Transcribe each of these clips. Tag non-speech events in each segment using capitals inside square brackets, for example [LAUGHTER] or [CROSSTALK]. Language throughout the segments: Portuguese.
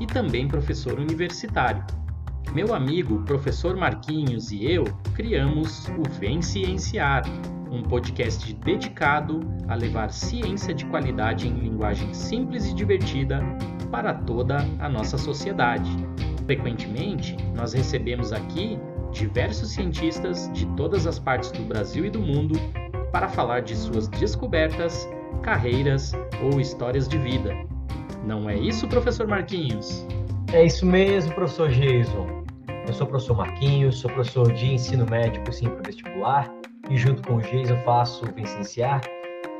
e também professor universitário. Meu amigo, professor Marquinhos e eu criamos o Vem Cienciar, um podcast dedicado a levar ciência de qualidade em linguagem simples e divertida para toda a nossa sociedade. Frequentemente, nós recebemos aqui diversos cientistas de todas as partes do Brasil e do mundo para falar de suas descobertas, carreiras ou histórias de vida. Não é isso, professor Marquinhos? É isso mesmo, professor Jason. Eu sou o professor Marquinhos, sou professor de ensino médico sim para vestibular e junto com o Jason faço o Vicenciar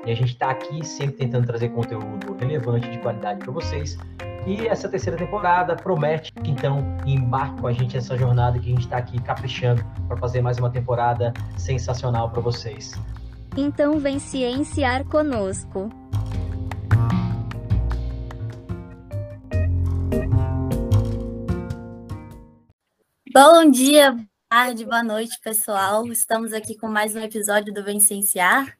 e a gente está aqui sempre tentando trazer conteúdo relevante de qualidade para vocês e essa terceira temporada promete que então embarque com a gente nessa jornada que a gente está aqui caprichando para fazer mais uma temporada sensacional para vocês. Então vem cienciar conosco. Bom dia, boa tarde, boa noite, pessoal. Estamos aqui com mais um episódio do Vem Cienciar.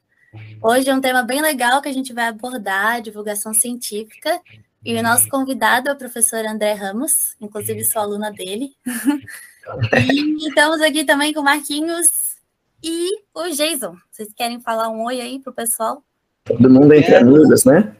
Hoje é um tema bem legal que a gente vai abordar, divulgação científica, e o nosso convidado é o professor André Ramos, inclusive sou aluna dele. e estamos aqui também com o Marquinhos e o Jason. Vocês querem falar um oi aí pro pessoal? Todo mundo entre amigos, né?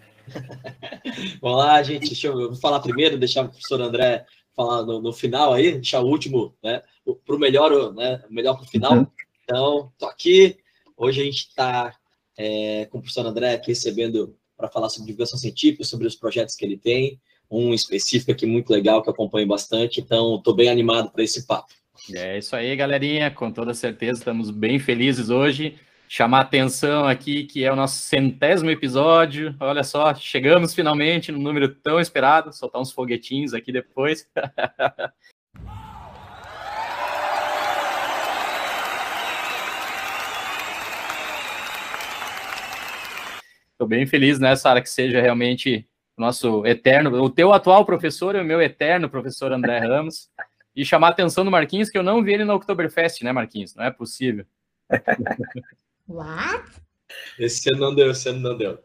Vamos lá, gente. Deixa eu, falar primeiro, deixar o professor André falar no, no final aí, deixar o último, né? Para o melhor, né? Melhor para o final. Uhum. Então, tô aqui. Hoje a gente está é, com o professor André aqui recebendo para falar sobre divulgação científica, sobre os projetos que ele tem, um específico aqui muito legal que eu acompanho bastante, então estou bem animado para esse papo. É isso aí, galerinha, com toda certeza estamos bem felizes hoje. Chamar atenção aqui que é o nosso centésimo episódio. Olha só, chegamos finalmente no número tão esperado. Soltar uns foguetinhos aqui depois. [LAUGHS] Estou bem feliz, né, Sara, que seja realmente o nosso eterno, o teu atual professor e o meu eterno professor André [LAUGHS] Ramos. E chamar a atenção do Marquinhos, que eu não vi ele no Oktoberfest, né, Marquinhos? Não é possível. [LAUGHS] What? Esse ano não deu, esse ano não deu.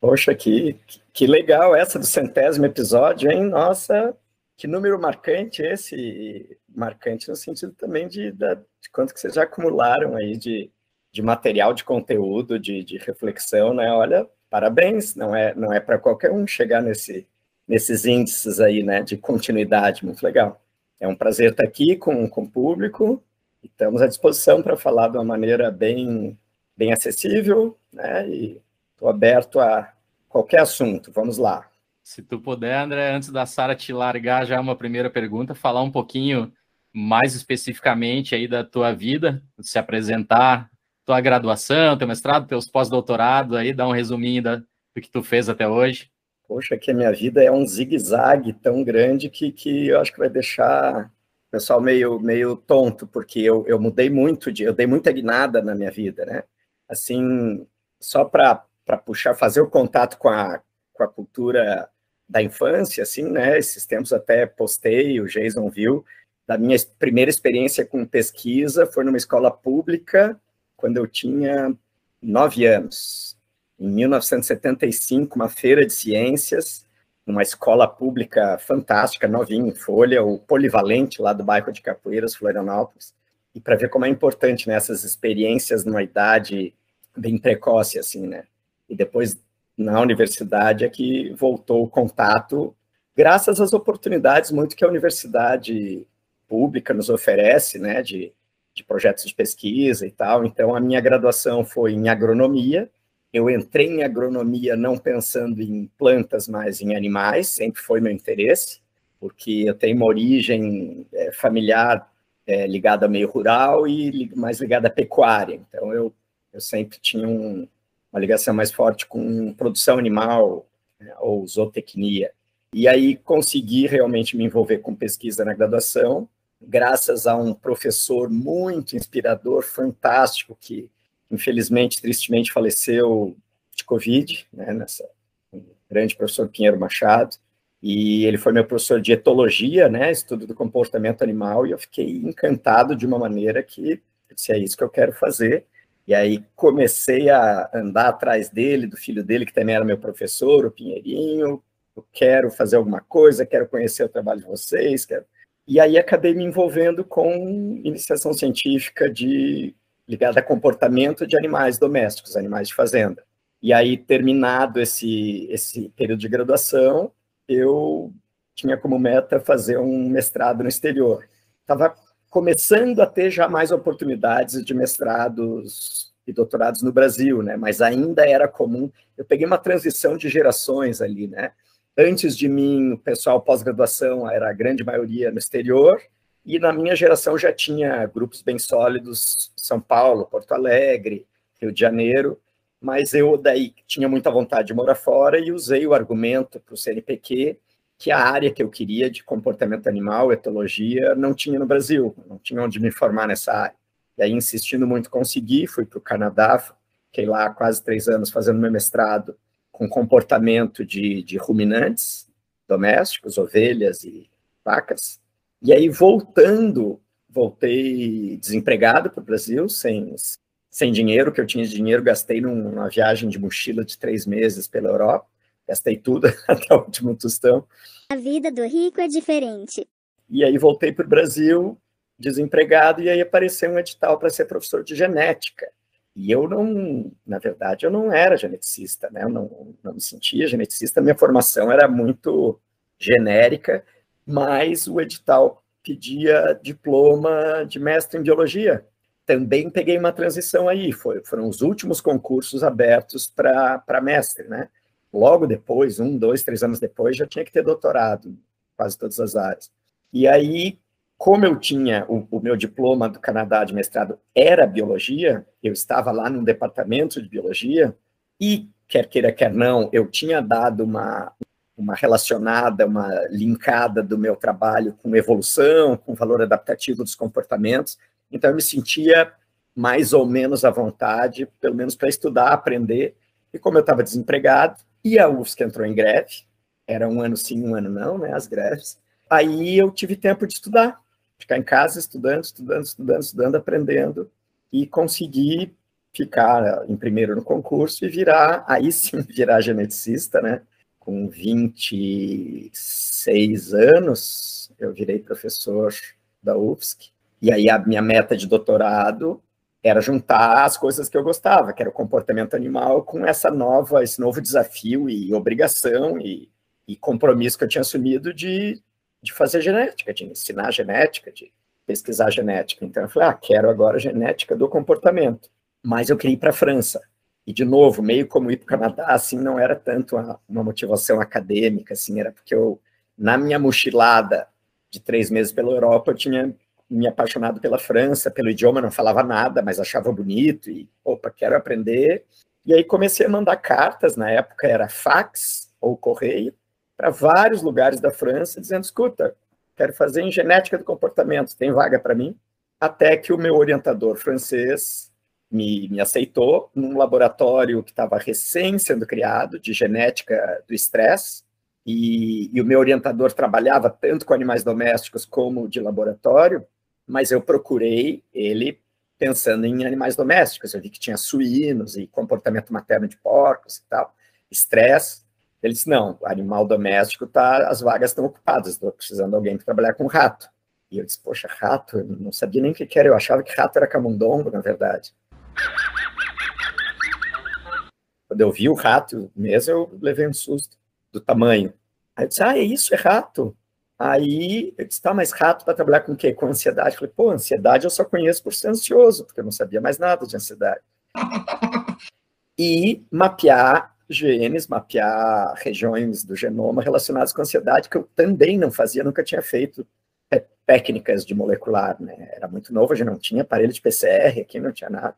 Poxa, que, que legal essa do centésimo episódio, hein? Nossa, que número marcante esse. Marcante no sentido também de, de, de quanto que vocês já acumularam aí de, de material, de conteúdo, de, de reflexão, né? Olha, parabéns, não é, não é para qualquer um chegar nesse, nesses índices aí, né, de continuidade, muito legal. É um prazer estar aqui com, com o público, estamos à disposição para falar de uma maneira bem, bem acessível, né, e estou aberto a qualquer assunto, vamos lá. Se tu puder, André, antes da Sara te largar já uma primeira pergunta, falar um pouquinho mais especificamente aí da tua vida, se apresentar, tua graduação, teu mestrado, teus pós-doutorado aí, dá um resuminho da, do que tu fez até hoje. Poxa, que a minha vida é um zigue-zague tão grande que, que eu acho que vai deixar pessoal meio, meio tonto, porque eu, eu mudei muito, de, eu dei muita guinada na minha vida, né? Assim, só para puxar, fazer o contato com a, com a cultura da infância, assim, né? Esses tempos até postei, o Jason viu, da minha primeira experiência com pesquisa foi numa escola pública quando eu tinha nove anos. Em 1975, uma feira de ciências, numa escola pública fantástica, novinha, em Folha, o Polivalente, lá do bairro de Capoeiras, Florianópolis. E para ver como é importante né, experiências numa idade bem precoce, assim, né? E depois, na universidade, é que voltou o contato, graças às oportunidades muito que a universidade pública nos oferece, né? De de projetos de pesquisa e tal. Então, a minha graduação foi em agronomia. Eu entrei em agronomia não pensando em plantas, mas em animais, sempre foi meu interesse, porque eu tenho uma origem é, familiar é, ligada a meio rural e mais ligada à pecuária. Então, eu, eu sempre tinha um, uma ligação mais forte com produção animal né, ou zootecnia. E aí consegui realmente me envolver com pesquisa na graduação, graças a um professor muito inspirador, fantástico, que infelizmente, tristemente, faleceu de Covid, né, nessa grande professor Pinheiro Machado, e ele foi meu professor de etologia, né, estudo do comportamento animal, e eu fiquei encantado de uma maneira que disse, é isso que eu quero fazer, e aí comecei a andar atrás dele, do filho dele, que também era meu professor, o Pinheirinho, eu quero fazer alguma coisa, quero conhecer o trabalho de vocês, quero... E aí acabei me envolvendo com iniciação científica de ligada a comportamento de animais domésticos, animais de fazenda. E aí, terminado esse, esse período de graduação, eu tinha como meta fazer um mestrado no exterior. Estava começando a ter já mais oportunidades de mestrados e doutorados no Brasil, né? Mas ainda era comum. Eu peguei uma transição de gerações ali, né? Antes de mim, o pessoal pós-graduação era a grande maioria no exterior, e na minha geração já tinha grupos bem sólidos, São Paulo, Porto Alegre, Rio de Janeiro, mas eu daí tinha muita vontade de morar fora e usei o argumento para o CNPq que a área que eu queria de comportamento animal, etologia, não tinha no Brasil, não tinha onde me formar nessa área. E aí, insistindo muito, consegui, fui para o Canadá, fiquei lá quase três anos fazendo meu mestrado com comportamento de, de ruminantes domésticos, ovelhas e vacas. E aí, voltando, voltei desempregado para o Brasil, sem, sem dinheiro, que eu tinha de dinheiro, gastei numa viagem de mochila de três meses pela Europa, gastei tudo, [LAUGHS] até o último tostão. A vida do rico é diferente. E aí voltei para o Brasil, desempregado, e aí apareceu um edital para ser professor de genética. E eu não, na verdade, eu não era geneticista, né? Eu não, não me sentia geneticista, minha formação era muito genérica, mas o edital pedia diploma de mestre em biologia também peguei uma transição aí, foi, foram os últimos concursos abertos para mestre, né? Logo depois, um, dois, três anos depois, já tinha que ter doutorado, quase todas as áreas. E aí, como eu tinha o, o meu diploma do Canadá de mestrado era biologia, eu estava lá num departamento de biologia, e quer queira, quer não, eu tinha dado uma, uma relacionada, uma linkada do meu trabalho com evolução, com valor adaptativo dos comportamentos, então, eu me sentia mais ou menos à vontade, pelo menos para estudar, aprender. E como eu estava desempregado, e a UFSC entrou em greve, era um ano sim, um ano não, né, as greves, aí eu tive tempo de estudar, ficar em casa estudando, estudando, estudando, estudando, aprendendo, e consegui ficar em primeiro no concurso e virar, aí sim, [LAUGHS] virar geneticista, né, com 26 anos, eu virei professor da UFSC, e aí a minha meta de doutorado era juntar as coisas que eu gostava, que era o comportamento animal, com essa nova, esse novo desafio e obrigação e, e compromisso que eu tinha assumido de, de fazer genética, de ensinar genética, de pesquisar genética. Então eu falei, ah, quero agora genética do comportamento. Mas eu queria ir para a França. E, de novo, meio como ir para o Canadá, assim, não era tanto uma, motivação acadêmica, assim, era porque eu, na minha mochilada de três meses pela Europa, eu tinha me apaixonado pela França, pelo idioma, não falava nada, mas achava bonito e, opa, quero aprender. E aí comecei a mandar cartas, na época era fax ou correio, para vários lugares da França, dizendo: escuta, quero fazer em genética do comportamento, tem vaga para mim? Até que o meu orientador francês me, me aceitou num laboratório que estava recém sendo criado, de genética do estresse, e, e, o meu orientador trabalhava tanto com animais domésticos como de laboratório, mas eu procurei ele pensando em animais domésticos. Eu vi que tinha suínos e comportamento materno de porcos e tal, estresse. Ele disse: não, animal doméstico tá, as vagas estão ocupadas, estou precisando de alguém para trabalhar com rato. E eu disse: poxa, rato? Eu não sabia nem o que era, eu achava que rato era camundongo, na verdade. Quando eu vi o rato mesmo, eu levei um susto do tamanho. Aí eu disse: ah, é isso, é rato. Aí eu disse, tá, mas rato para trabalhar com o quê? Com ansiedade. Eu falei, pô, ansiedade eu só conheço por ser ansioso, porque eu não sabia mais nada de ansiedade. e mapear genes, mapear regiões do genoma relacionadas com ansiedade, que eu também não fazia, nunca tinha feito técnicas de molecular, né? Era muito novo, a gente não tinha aparelho de PCR, aqui não tinha nada.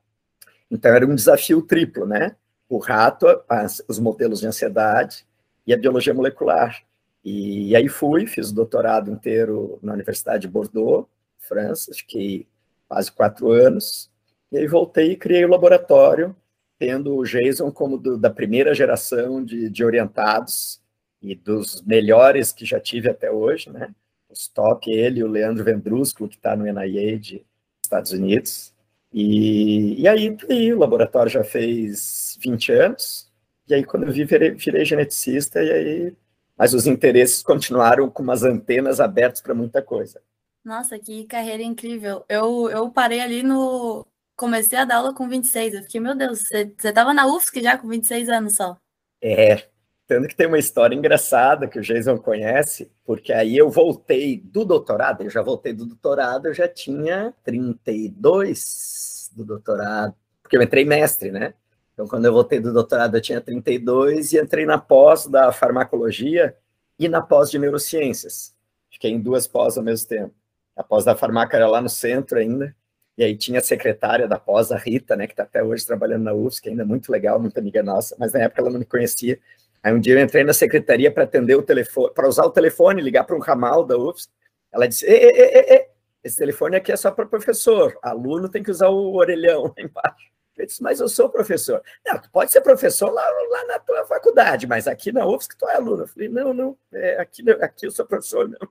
Então era um desafio triplo, né? O rato, as, os modelos de ansiedade e a biologia molecular. E, e aí fui, fiz o doutorado inteiro na Universidade de Bordeaux, França, fiquei quase quatro anos, e aí voltei e criei o laboratório, tendo o Jason como do, da primeira geração de, de orientados e dos melhores que já tive até hoje, né? Os top, ele e o Leandro Vendrusco, que está no NIA de Estados Unidos. E, e aí, aí, o laboratório já fez 20 anos, e aí quando eu vi, virei, virei geneticista, e aí mas os interesses continuaram com umas antenas abertas para muita coisa. Nossa, que carreira incrível. Eu, eu parei ali no. Comecei a dar aula com 26. Eu fiquei, meu Deus, você estava na UFSC já com 26 anos só. É, tanto que tem uma história engraçada que o Jason conhece, porque aí eu voltei do doutorado, eu já voltei do doutorado, eu já tinha 32 do doutorado, porque eu entrei mestre, né? Então, quando eu voltei do doutorado, eu tinha 32 e entrei na pós da farmacologia e na pós de neurociências. Fiquei em duas pós ao mesmo tempo. A pós da farmácia era lá no centro ainda, e aí tinha a secretária da pós, a Rita, né, que está até hoje trabalhando na UFSC, ainda muito legal, muito amiga nossa, mas na época ela não me conhecia. Aí um dia eu entrei na secretaria para atender o telefone, para usar o telefone, ligar para um ramal da UFSC. Ela disse: e, e, e, esse telefone aqui é só para professor, aluno tem que usar o orelhão lá embaixo. Eu disse, mas eu sou professor. Não, tu pode ser professor lá, lá na tua faculdade, mas aqui na UFSC tu é aluno. Eu falei, não, não, é, aqui, aqui eu sou professor, não.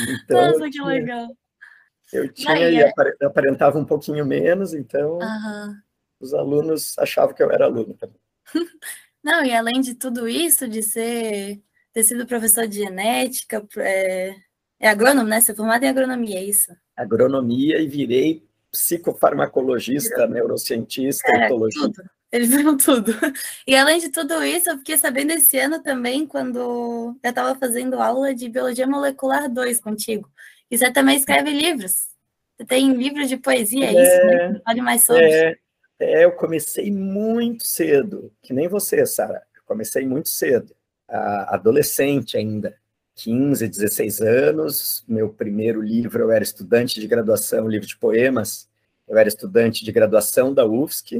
Então, Nossa, que tinha, legal. Eu tinha e é... aparentava um pouquinho menos, então uhum. os alunos achavam que eu era aluno também. [LAUGHS] Não, e além de tudo isso, de ser ter sido professor de genética, é, é agrônomo, né? Você é formado em agronomia, é isso? Agronomia e virei psicofarmacologista, neurocientista, é, etologista. Tudo. Eles viram tudo. [LAUGHS] E além de tudo isso, eu fiquei sabendo esse ano também, quando eu estava fazendo aula de Biologia Molecular 2 contigo. E você também escreve livros. Você tem livros de poesia, é, isso? Né? Fale mais sobre. É, é, eu comecei muito cedo, que nem você, Sara. Comecei muito cedo, adolescente ainda. 15, 16 anos. Meu primeiro livro, eu era estudante de graduação, livro de poemas. Eu era estudante de graduação da UFSC.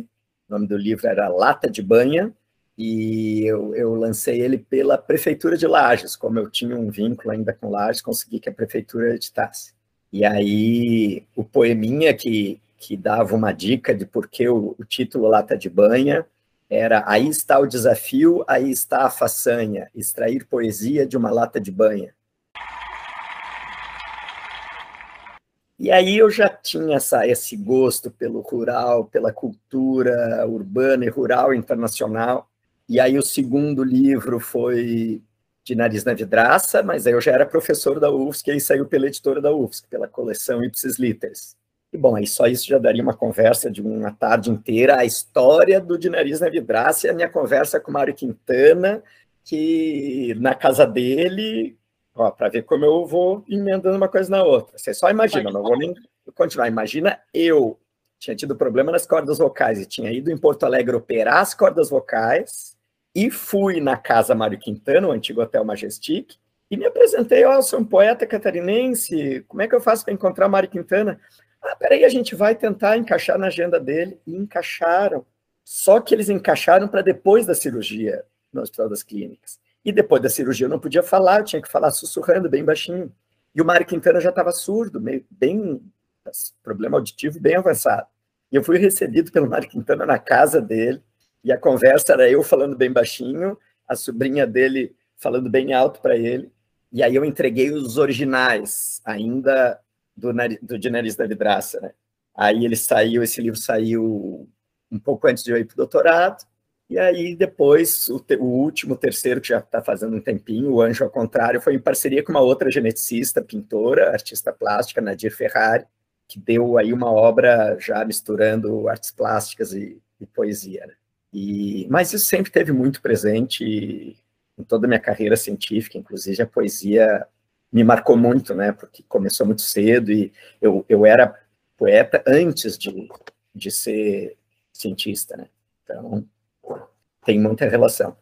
O nome do livro era Lata de Banha. E eu, eu lancei ele pela Prefeitura de Lages. Como eu tinha um vínculo ainda com Lages, consegui que a Prefeitura editasse. E aí, o poeminha que, que dava uma dica de por que o, o título Lata de Banha era aí está o desafio, aí está a façanha, extrair poesia de uma lata de banha. E aí eu já tinha essa, esse gosto pelo rural, pela cultura urbana e rural internacional. E aí o segundo livro foi de Nariz na Vidraça, mas aí eu já era professor da UFSC e aí saiu pela editora da UFSC, pela coleção Ipsis Literis. E, bom, aí só isso já daria uma conversa de uma tarde inteira, a história do de nariz na vidraça e a minha conversa com o Mário Quintana, que na casa dele, ó, para ver como eu vou emendando uma coisa na outra. Você só imagina, não vou nem continuar. Imagina eu tinha tido problema nas cordas vocais e tinha ido em Porto Alegre operar as cordas vocais e fui na casa Mário Quintana, o antigo Hotel Majestic, e me apresentei, ó, oh, sou um poeta catarinense, como é que eu faço para encontrar Mário Quintana? Ah, peraí, a gente vai tentar encaixar na agenda dele. E encaixaram. Só que eles encaixaram para depois da cirurgia no Hospital das Clínicas. E depois da cirurgia eu não podia falar, eu tinha que falar sussurrando bem baixinho. E o Mário Quintana já estava surdo, meio, bem, problema auditivo bem avançado. E eu fui recebido pelo Mário Quintana na casa dele, e a conversa era eu falando bem baixinho, a sobrinha dele falando bem alto para ele, e aí eu entreguei os originais, ainda do, do De Nariz da Vidraça, né? Aí ele saiu, esse livro saiu um pouco antes de eu ir para o doutorado, e aí depois, o, te, o último, terceiro, que já está fazendo um tempinho, o Anjo ao Contrário, foi em parceria com uma outra geneticista, pintora, artista plástica, Nadir Ferrari, que deu aí uma obra já misturando artes plásticas e, e poesia, né? E, mas isso sempre teve muito presente em toda a minha carreira científica, inclusive a poesia me marcou muito, né? Porque começou muito cedo e eu, eu era poeta antes de, de ser cientista, né? Então, tem muita relação.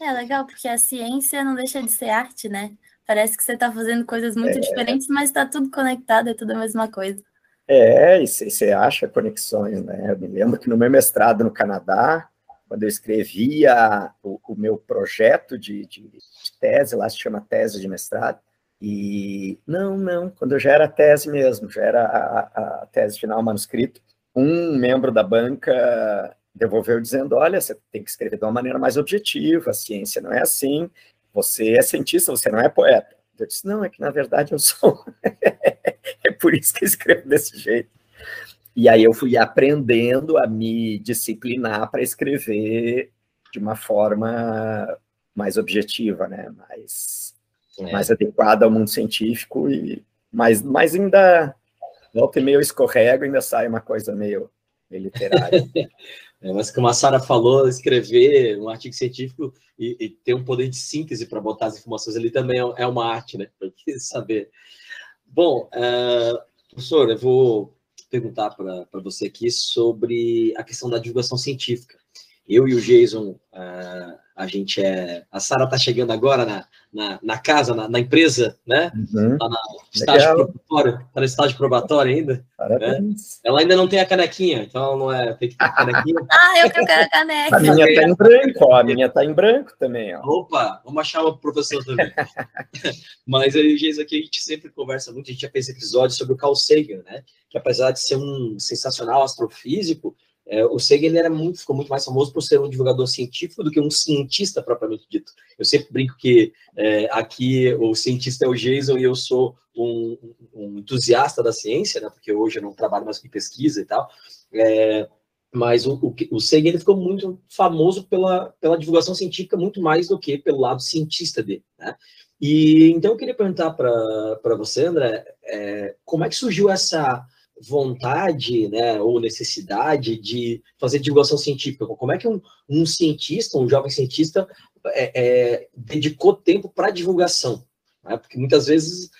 É legal, porque a ciência não deixa de ser arte, né? Parece que você está fazendo coisas muito é... diferentes, mas está tudo conectado, é tudo a mesma coisa. É, e você acha conexões, né? Eu me lembro que no meu mestrado no Canadá, quando eu escrevia o, o meu projeto de, de, de, tese, lá se chama tese de mestrado, e não, não, quando já era tese mesmo, já era a, a tese final, manuscrito, um membro da banca devolveu dizendo, olha, você tem que escrever de uma maneira mais objetiva, a ciência não é assim, você é cientista, você não é poeta. Eu disse, não, é que na verdade eu sou. [LAUGHS] é por isso que eu escrevo desse jeito. E aí eu fui aprendendo a me disciplinar para escrever de uma forma mais objetiva, né? Mais, é. mais adequada ao mundo científico e mais, mais ainda volta e meio escorrego, ainda sai uma coisa meio, meio literária. [LAUGHS] É, mas como a Sara falou, escrever um artigo científico e, e ter um poder de síntese para botar as informações ali também é, é uma arte, né? Para saber. Bom, uh, professor, eu vou perguntar para você aqui sobre a questão da divulgação científica. Eu e o Jason, uh, a gente é. A Sara está chegando agora na, na, na casa, na, na, empresa, né? Uhum. Tá na estágio probatório, tá no estágio probatório ainda. Né? Ela ainda não tem a canequinha, então não é. Tem que ter a canequinha. [LAUGHS] ah, eu quero a caneca. A minha tá em branco, ó. A minha tá em branco também, ó. Opa, vamos achar uma professora também. [LAUGHS] Mas aí, Jason, aqui a gente sempre conversa muito, a gente já fez episódios sobre o Carl Sagan, né? Que apesar de ser um sensacional astrofísico, é, o Sagan era muito, ficou muito mais famoso por ser um divulgador científico do que um cientista propriamente dito. Eu sempre brinco que é, aqui o cientista é o Jason e eu sou um, um, entusiasta da ciência, né, porque hoje eu não trabalho mais com pesquisa e tal. É, mas o, o, o Sagan ele ficou muito famoso pela, pela divulgação científica muito mais do que pelo lado cientista dele. Né? E então eu queria perguntar para você, André, é, como é que surgiu essa vontade, né, ou necessidade de fazer divulgação científica? Como é que um, um cientista, um jovem cientista, é, é, dedicou tempo para divulgação? Né? Porque muitas vezes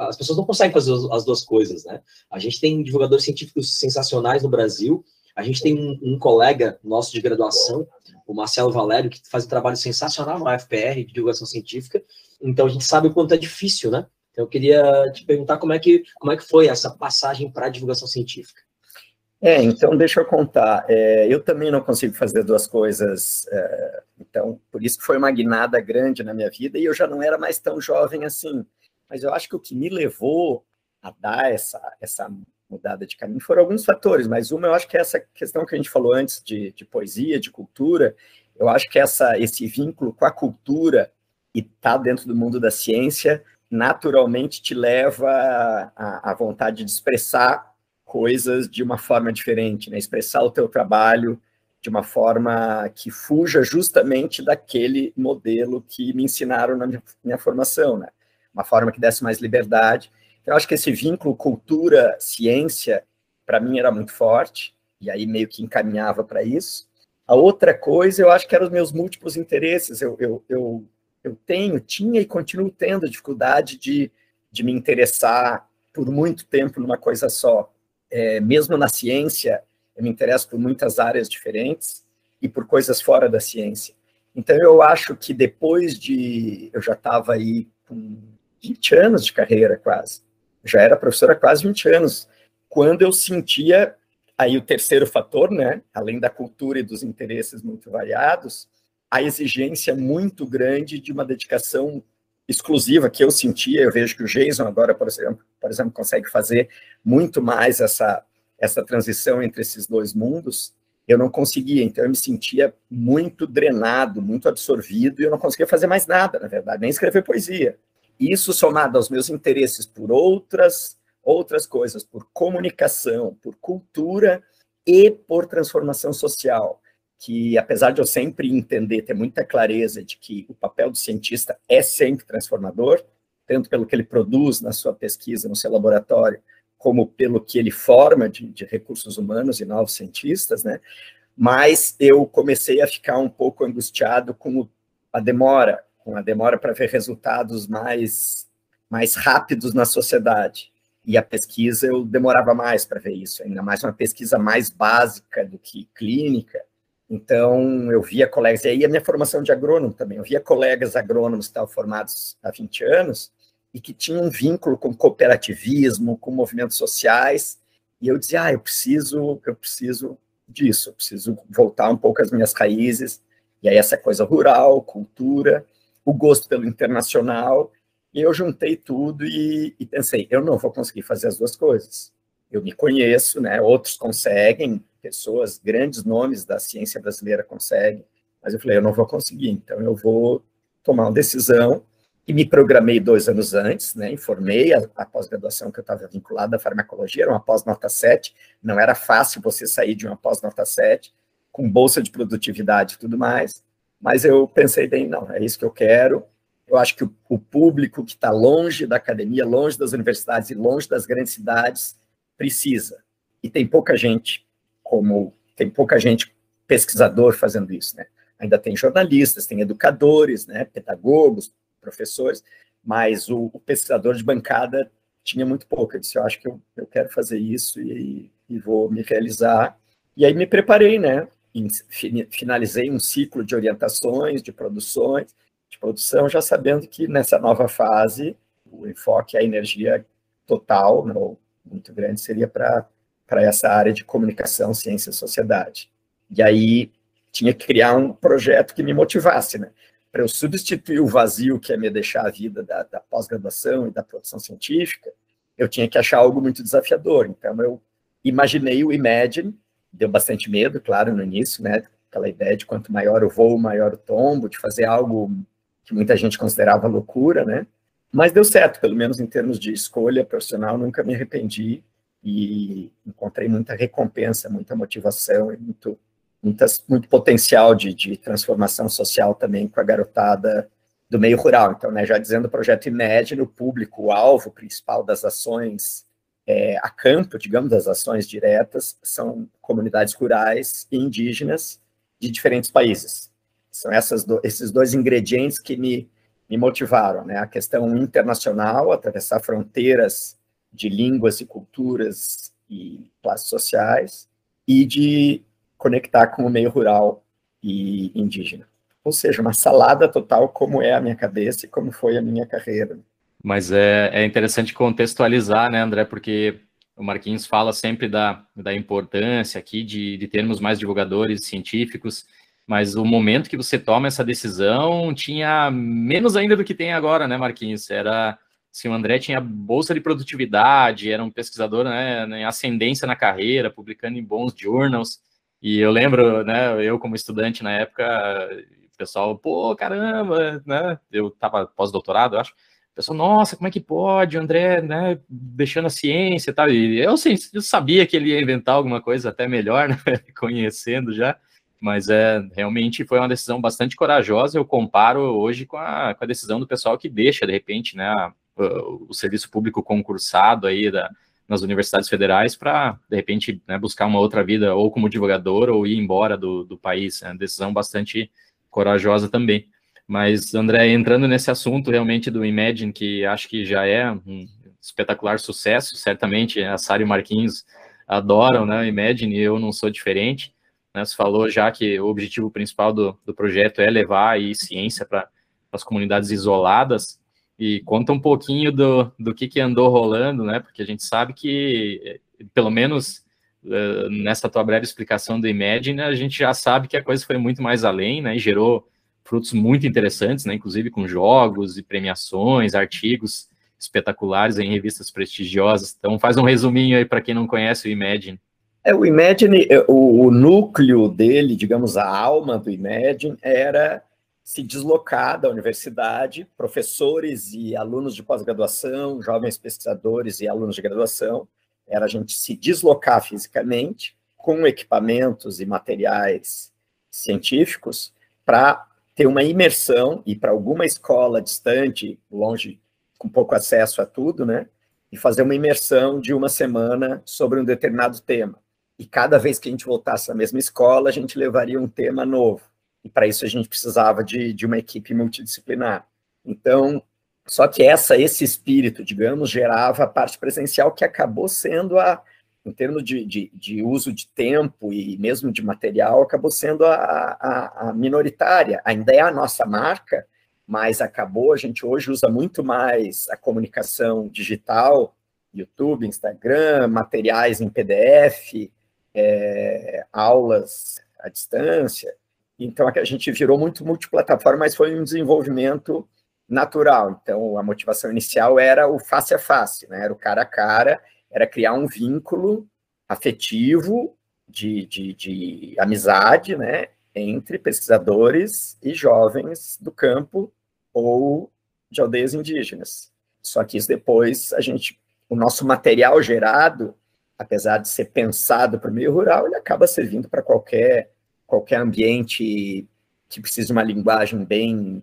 as pessoas não conseguem fazer as duas coisas, né? A gente tem divulgadores científicos sensacionais no Brasil, a gente tem um, um colega nosso de graduação, o Marcelo Valério, que faz um trabalho sensacional na UFPR de divulgação científica, então a gente sabe o quanto é difícil, né? Eu queria te perguntar como é que, como é que foi essa passagem para a divulgação científica. É, então deixa eu contar. É, eu também não consigo fazer duas coisas, é, então por isso que foi uma guinada grande na minha vida e eu já não era mais tão jovem assim. Mas eu acho que o que me levou a dar essa, essa mudada de caminho foram alguns fatores, mas uma eu acho que é essa questão que a gente falou antes de, de poesia, de cultura, eu acho que essa, esse vínculo com a cultura e estar tá dentro do mundo da ciência naturalmente te leva à, vontade de expressar coisas de uma forma diferente, né? expressar o teu trabalho de uma forma que fuja justamente daquele modelo que me ensinaram na minha, minha formação, né? uma forma que desse mais liberdade. Então, eu acho que esse vínculo cultura-ciência, para mim, era muito forte, e aí meio que encaminhava para isso. A outra coisa, eu acho que eram os meus múltiplos interesses. Eu, eu, eu eu tenho, tinha e continuo tendo dificuldade de, de me interessar por muito tempo numa coisa só. É, mesmo na ciência, eu me interesso por muitas áreas diferentes e por coisas fora da ciência. Então, eu acho que depois de. Eu já estava aí com 20 anos de carreira, quase. Já era professora há quase 20 anos. Quando eu sentia. Aí, o terceiro fator, né? Além da cultura e dos interesses muito variados, a exigência muito grande de uma dedicação exclusiva que eu sentia, eu vejo que o Jason agora, por exemplo, por exemplo consegue fazer muito mais essa, essa transição entre esses dois mundos, eu não conseguia, então eu me sentia muito drenado, muito absorvido, e eu não conseguia fazer mais nada, na verdade, nem escrever poesia. Isso somado aos meus interesses por outras outras coisas, por comunicação, por cultura e por transformação social que, apesar de eu sempre entender, ter muita clareza de que o papel do cientista é sempre transformador, tanto pelo que ele produz na sua pesquisa, no seu laboratório, como pelo que ele forma de, de recursos humanos e novos cientistas, né? Mas eu comecei a ficar um pouco angustiado com a demora, com a demora para ver resultados mais, mais rápidos na sociedade. E a pesquisa eu demorava mais para ver isso, ainda mais uma pesquisa mais básica do que clínica então, eu via colegas, e aí a minha formação de agrônomo também, eu via colegas agrônomos que estavam formados há 20 anos e que tinham um vínculo com cooperativismo, com movimentos sociais, e eu dizia, ah, eu preciso, eu preciso disso, eu preciso voltar um pouco às minhas raízes, e aí essa coisa rural, cultura, o gosto pelo internacional, e eu juntei tudo e, e pensei, eu não vou conseguir fazer as duas coisas. Eu me conheço, né? Outros conseguem, pessoas, grandes nomes da ciência brasileira conseguem, mas eu falei, eu não vou conseguir, então eu vou tomar uma decisão e me programei dois anos antes, né? Informei a, a pós-graduação que eu estava vinculada à farmacologia, era uma pós-nota 7, não era fácil você sair de uma pós-nota 7, com bolsa de produtividade e tudo mais, mas eu pensei bem, não, é isso que eu quero, eu acho que o, o público que está longe da academia, longe das universidades e longe das grandes cidades precisa. E tem pouca gente como tem pouca gente pesquisador fazendo isso, né? Ainda tem jornalistas, tem educadores, né? Pedagogos, professores, mas o, o pesquisador de bancada tinha muito pouco. Eu disse, eu acho que eu, eu quero fazer isso e, e vou me realizar. E aí me preparei, né? Finalizei um ciclo de orientações, de produções, de produção, já sabendo que nessa nova fase o enfoque, a energia total, não, muito grande, seria para essa área de comunicação, ciência e sociedade. E aí tinha que criar um projeto que me motivasse, né? Para eu substituir o vazio que é me deixar a vida da, da pós-graduação e da produção científica, eu tinha que achar algo muito desafiador. Então eu imaginei o Imagine, deu bastante medo, claro, no início, né? Aquela ideia de quanto maior o voo, maior o tombo, de fazer algo que muita gente considerava loucura, né? Mas deu certo, pelo menos em termos de escolha profissional, nunca me arrependi e encontrei muita recompensa, muita motivação e muito, muito potencial de, de transformação social também com a garotada do meio rural. Então, né, já dizendo o projeto Imagine, o público, o alvo principal das ações é, a campo, digamos, das ações diretas, são comunidades rurais e indígenas de diferentes países. São do, esses dois ingredientes que me, me motivaram, né? A questão internacional, atravessar fronteiras de línguas e culturas e classes sociais, e de conectar com o meio rural e indígena. Ou seja, uma salada total, como é a minha cabeça e como foi a minha carreira. Mas é, é interessante contextualizar, né, André, porque o Marquinhos fala sempre da, da importância aqui de, de termos mais divulgadores científicos, mas o momento que você toma essa decisão tinha menos ainda do que tem agora, né, Marquinhos? Era se o André tinha bolsa de produtividade, era um pesquisador né, em ascendência na carreira, publicando em bons journals. E eu lembro, né, eu como estudante na época, o pessoal, pô, caramba, né? Eu estava pós-doutorado, acho. O pessoal, nossa, como é que pode, o André, né, deixando a ciência e tal. E eu, sim, eu sabia que ele ia inventar alguma coisa até melhor, [LAUGHS] né, conhecendo já mas é realmente foi uma decisão bastante corajosa. Eu comparo hoje com a, com a decisão do pessoal que deixa, de repente, né, o, serviço público concursado aí da, nas universidades federais para, de repente, né, buscar uma outra vida, ou como divulgador, ou ir embora do, do país. É uma decisão bastante corajosa também. Mas, André, entrando nesse assunto realmente do Imagine, que acho que já é um espetacular sucesso, certamente a Sara Marquinhos adoram né, o Imagine, e eu não sou diferente. Né? Você falou já que o objetivo principal do, do projeto é levar aí ciência para as comunidades isoladas. E conta um pouquinho do, do que, que andou rolando, né? Porque a gente sabe que, pelo menos uh, nessa tua breve explicação do Imagine, a gente já sabe que a coisa foi muito mais além, né? E gerou frutos muito interessantes, né? Inclusive com jogos e premiações, artigos espetaculares em revistas prestigiosas. Então, faz um resuminho aí para quem não conhece o Imagine. É, o Imagine, é, o, o, núcleo dele, digamos, a alma do Imagine, era se deslocar da universidade, professores e alunos de pós-graduação, jovens pesquisadores e alunos de graduação, era a gente se deslocar fisicamente com equipamentos e materiais científicos para ter uma imersão e para alguma escola distante, longe, com pouco acesso a tudo, né? E fazer uma imersão de uma semana sobre um determinado tema. E cada vez que a gente voltasse à mesma escola, a gente levaria um tema novo. E para isso a gente precisava de, de uma equipe multidisciplinar. Então, só que essa, esse espírito, digamos, gerava a parte presencial que acabou sendo a, em termos de, de, de uso de tempo e mesmo de material, acabou sendo a, a, a, minoritária. Ainda é a nossa marca, mas acabou, a gente hoje usa muito mais a comunicação digital, YouTube, Instagram, materiais em PDF, é, aulas à distância. Então, a gente virou muito multiplataforma, mas foi um desenvolvimento natural. Então, a motivação inicial era o face a face, né? era o cara a cara, era criar um vínculo afetivo de, de, de amizade né? entre pesquisadores e jovens do campo ou de aldeias indígenas. Só que isso depois a gente, o nosso material gerado, apesar de ser pensado para o meio rural, ele acaba servindo para qualquer qualquer ambiente que precise de uma linguagem bem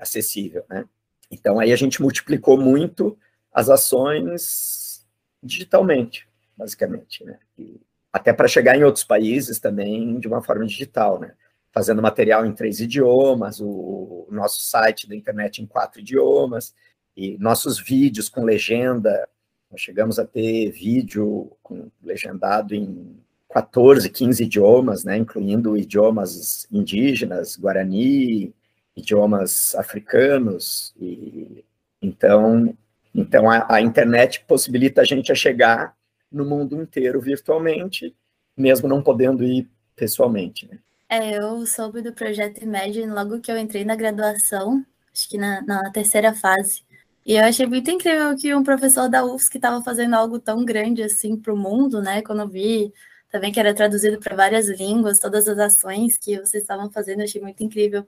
acessível, né? Então aí a gente multiplicou muito as ações digitalmente, basicamente, né? E até para chegar em outros países também de uma forma digital, né? Fazendo material em três idiomas, o nosso site da internet em quatro idiomas, e nossos vídeos com legenda, nós chegamos a ter vídeo com legendado em 14, 15 idiomas, né, incluindo idiomas indígenas, guarani, idiomas africanos, e então, então a, a, internet possibilita a gente a chegar no mundo inteiro virtualmente, mesmo não podendo ir pessoalmente. Né? É, eu soube do projeto Imagine logo que eu entrei na graduação, acho que na, na terceira fase. E eu achei muito incrível que um professor da UFSC estava fazendo algo tão grande assim para o mundo, né? Quando eu vi também que era traduzido para várias línguas, todas as ações que vocês estavam fazendo, eu achei muito incrível.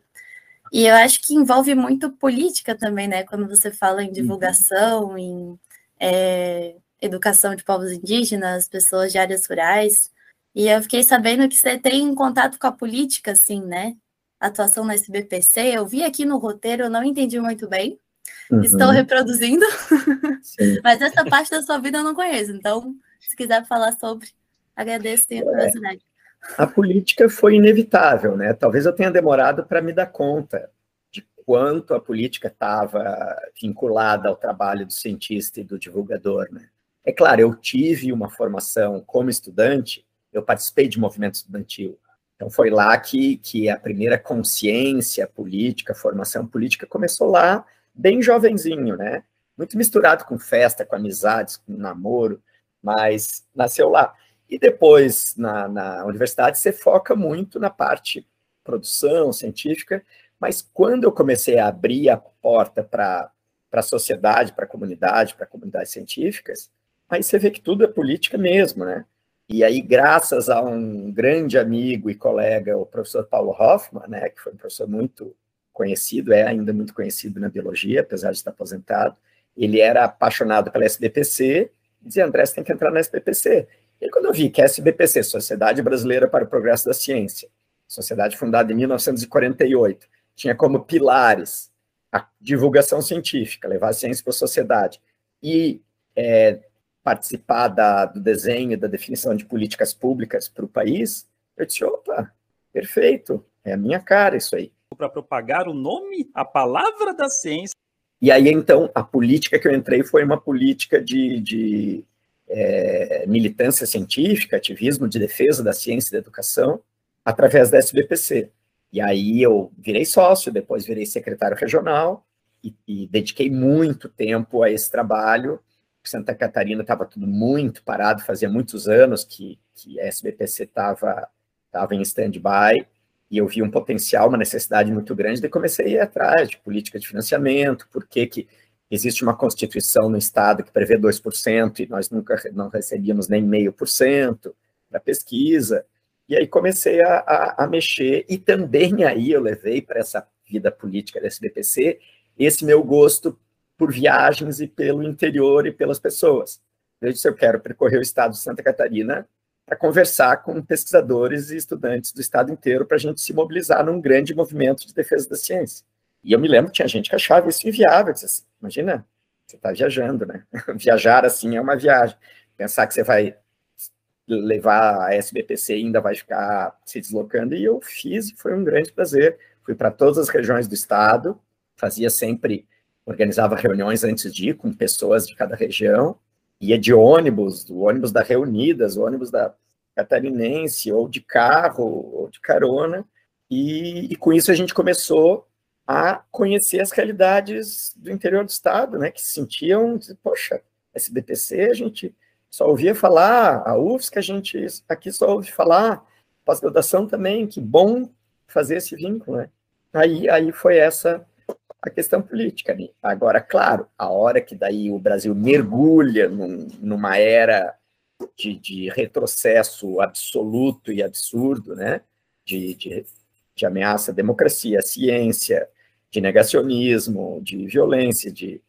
E eu acho que envolve muito política também, né? Quando você fala em divulgação, uhum. em é, educação de povos indígenas, pessoas de áreas rurais. E eu fiquei sabendo que você tem contato com a política, assim, né? Atuação na SBPC. Eu vi aqui no roteiro, eu não entendi muito bem. Uhum. Estou reproduzindo. [LAUGHS] Mas essa parte da sua vida eu não conheço. Então, se quiser falar sobre, Agradeço a curiosidade. É, a política foi inevitável, né? Talvez eu tenha demorado para me dar conta de quanto a política estava vinculada ao trabalho do cientista e do divulgador, né? É claro, eu tive uma formação como estudante, eu participei de movimento estudantil. Então foi lá que, que a primeira consciência política, formação política começou lá, bem jovenzinho, né? Muito misturado com festa, com amizades, com namoro, mas nasceu lá. E depois, na, na universidade, você foca muito na parte produção científica, mas quando eu comecei a abrir a porta para a sociedade, para a comunidade, para comunidades científicas, aí você vê que tudo é política mesmo, né? E aí, graças a um grande amigo e colega, o professor Paulo Hoffman, né, que foi um professor muito conhecido, é ainda muito conhecido na biologia, apesar de estar aposentado, ele era apaixonado pela SBPC, e dizia, André, você tem que entrar na SBPC. E quando eu vi que a SBPC, Sociedade Brasileira para o Progresso da Ciência, sociedade fundada em 1948, tinha como pilares a divulgação científica, levar a ciência para a sociedade e é, participar da, do desenho da definição de políticas públicas para o país, eu disse, opa, perfeito, é a minha cara isso aí. Para propagar o nome, a palavra da ciência. E aí, então, a política que eu entrei foi uma política de, de é, militância científica, ativismo de defesa da ciência e da educação, através da SBPC. E aí eu virei sócio, depois virei secretário regional e, e dediquei muito tempo a esse trabalho. Santa Catarina estava tudo muito parado, fazia muitos anos que, que a SBPC estava tava em stand-by, e eu vi um potencial, uma necessidade muito grande, e comecei a ir atrás de política de financiamento, por que que existe uma constituição no Estado que prevê 2%, e nós nunca não recebíamos nem meio por cento pesquisa, e aí comecei a, a, a, mexer, e também aí eu levei para essa vida política da SBPC esse meu gosto por viagens e pelo interior e pelas pessoas. Eu disse, eu quero percorrer o estado de Santa Catarina para conversar com pesquisadores e estudantes do estado inteiro para a gente se mobilizar num grande movimento de defesa da ciência. E eu me lembro que tinha gente que achava isso inviável. Disse assim, Imagina, você está viajando, né? [LAUGHS] Viajar assim é uma viagem. Pensar que você vai levar a SBPC e ainda vai ficar se deslocando. E eu fiz, foi um grande prazer. Fui para todas as regiões do estado, fazia sempre, organizava reuniões antes de ir com pessoas de cada região, ia de ônibus, o ônibus da Reunidas, o ônibus da Catarinense, ou de carro, ou de carona, e, e com isso a gente começou a conhecer as realidades do interior do estado, né, que se sentiam, poxa, SBPC, a gente Só ouvia falar, a UFSC a gente aqui só ouve falar, pós-graduação também, que bom fazer esse vínculo, né? Aí, aí foi essa a questão política. Né? Agora, claro, a hora que daí o Brasil mergulha num, numa era de, de, retrocesso absoluto e absurdo, né? De, de, de, ameaça à democracia, à ciência, de negacionismo, de violência, de.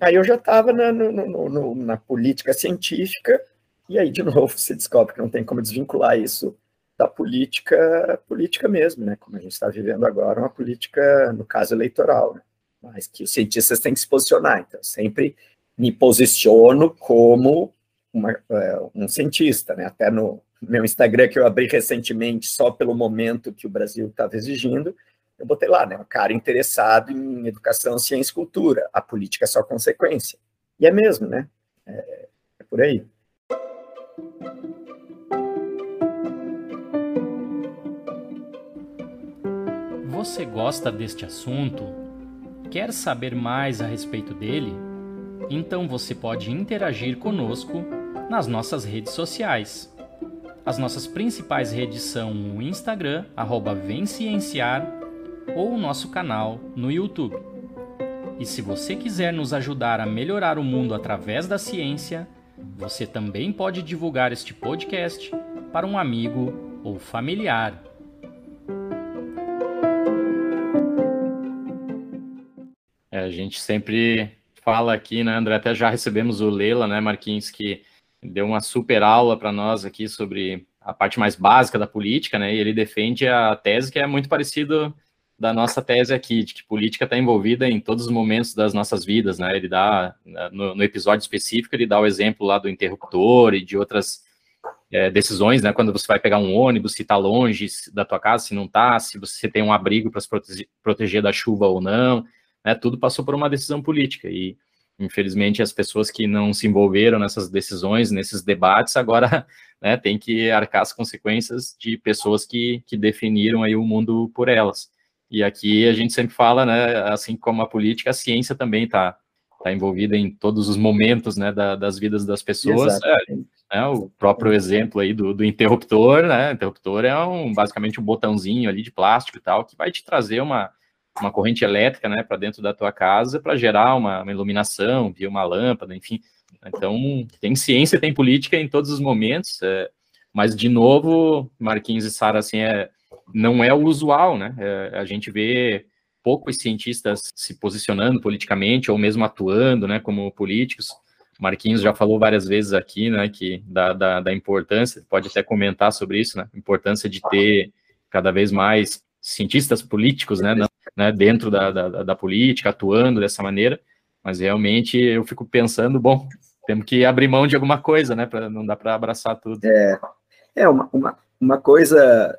Aí eu já estava na, na política científica, e aí, de [LAUGHS] novo, se descobre que não tem como desvincular isso da política, política mesmo, né? Como a gente está vivendo agora, uma política, no caso, eleitoral, né? Mas que os cientistas têm que se posicionar. Então, sempre me posiciono como uma, é, um cientista, né? Até no meu Instagram, que eu abri recentemente, só pelo momento que o Brasil estava exigindo, eu botei lá, né? Um cara interessado em educação, ciência e cultura. A política é só consequência. E é mesmo, né? é, é por aí. Você gosta deste assunto? Quer saber mais a respeito dele? Então você pode interagir conosco nas nossas redes sociais. As nossas principais redes são o Instagram, Vencienciar, ou o nosso canal no YouTube. E se você quiser nos ajudar a melhorar o mundo através da ciência, você também pode divulgar este podcast para um amigo ou familiar. É, a gente sempre fala aqui, né, André? Até já recebemos o Lela, né, Marquinhos, que deu uma super aula para nós aqui sobre a parte mais básica da política, né? E ele defende a tese que é muito parecido da nossa tese aqui, de que política está envolvida em todos os momentos das nossas vidas, né? Ele dá, no, no episódio específico, ele dá o exemplo lá do interruptor e de outras é, decisões, né? Quando você vai pegar um ônibus, se está longe da tua casa, se não está, se você tem um abrigo para se proteger, proteger da chuva ou não né, tudo passou por uma decisão política e infelizmente as pessoas que não se envolveram nessas decisões, nesses debates, agora [LAUGHS] né, tem que arcar as consequências de pessoas que, que definiram aí o mundo por elas. E aqui a gente sempre fala, né, assim como a política, a ciência também está tá envolvida em todos os momentos né, da, das vidas das pessoas. É, né, o próprio exemplo aí do, do interruptor, né? O interruptor é um, basicamente um botãozinho ali de plástico e tal, que vai te trazer uma, uma corrente elétrica né, para dentro da tua casa para gerar uma, uma, iluminação, via uma lâmpada, enfim. Então, tem ciência, tem política em todos os momentos, é, mas, de novo, Marquinhos e Sara, assim, é, não é o usual, né? É, a gente vê poucos cientistas se posicionando politicamente ou mesmo atuando né, como políticos. Marquinhos já falou várias vezes aqui, né, que da, da, da importância, pode até comentar sobre isso, né, importância de ter cada vez mais cientistas políticos, né, né dentro da, da, da, política, atuando dessa maneira, mas realmente eu fico pensando, bom, temos que abrir mão de alguma coisa, né, para não dá para abraçar tudo. É, é uma, uma, uma coisa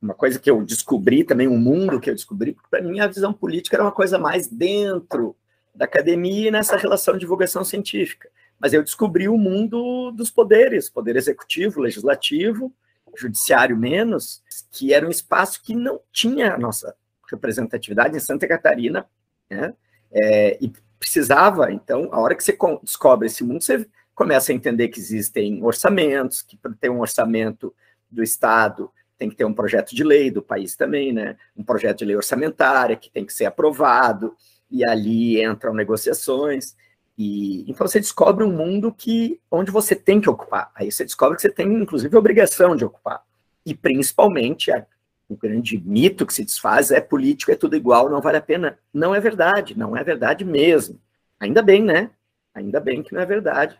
uma coisa que eu descobri também, um mundo que eu descobri, porque para mim a visão política era uma coisa mais dentro da academia e nessa relação de divulgação científica. Mas eu descobri o mundo dos poderes, poder executivo, legislativo, judiciário menos, que era um espaço que não tinha a nossa representatividade em Santa Catarina, né? É, e precisava, então, a hora que você descobre esse mundo, você começa a entender que existem orçamentos, que para ter um orçamento do Estado tem que ter um projeto de lei do país também, né? Um projeto de lei orçamentária que tem que ser aprovado, e ali entram negociações. E então você descobre um mundo que onde você tem que ocupar. Aí você descobre que você tem inclusive a obrigação de ocupar. E principalmente a, o grande mito que se desfaz é político é tudo igual, não vale a pena. Não é verdade, não é verdade mesmo. Ainda bem, né? Ainda bem que não é verdade.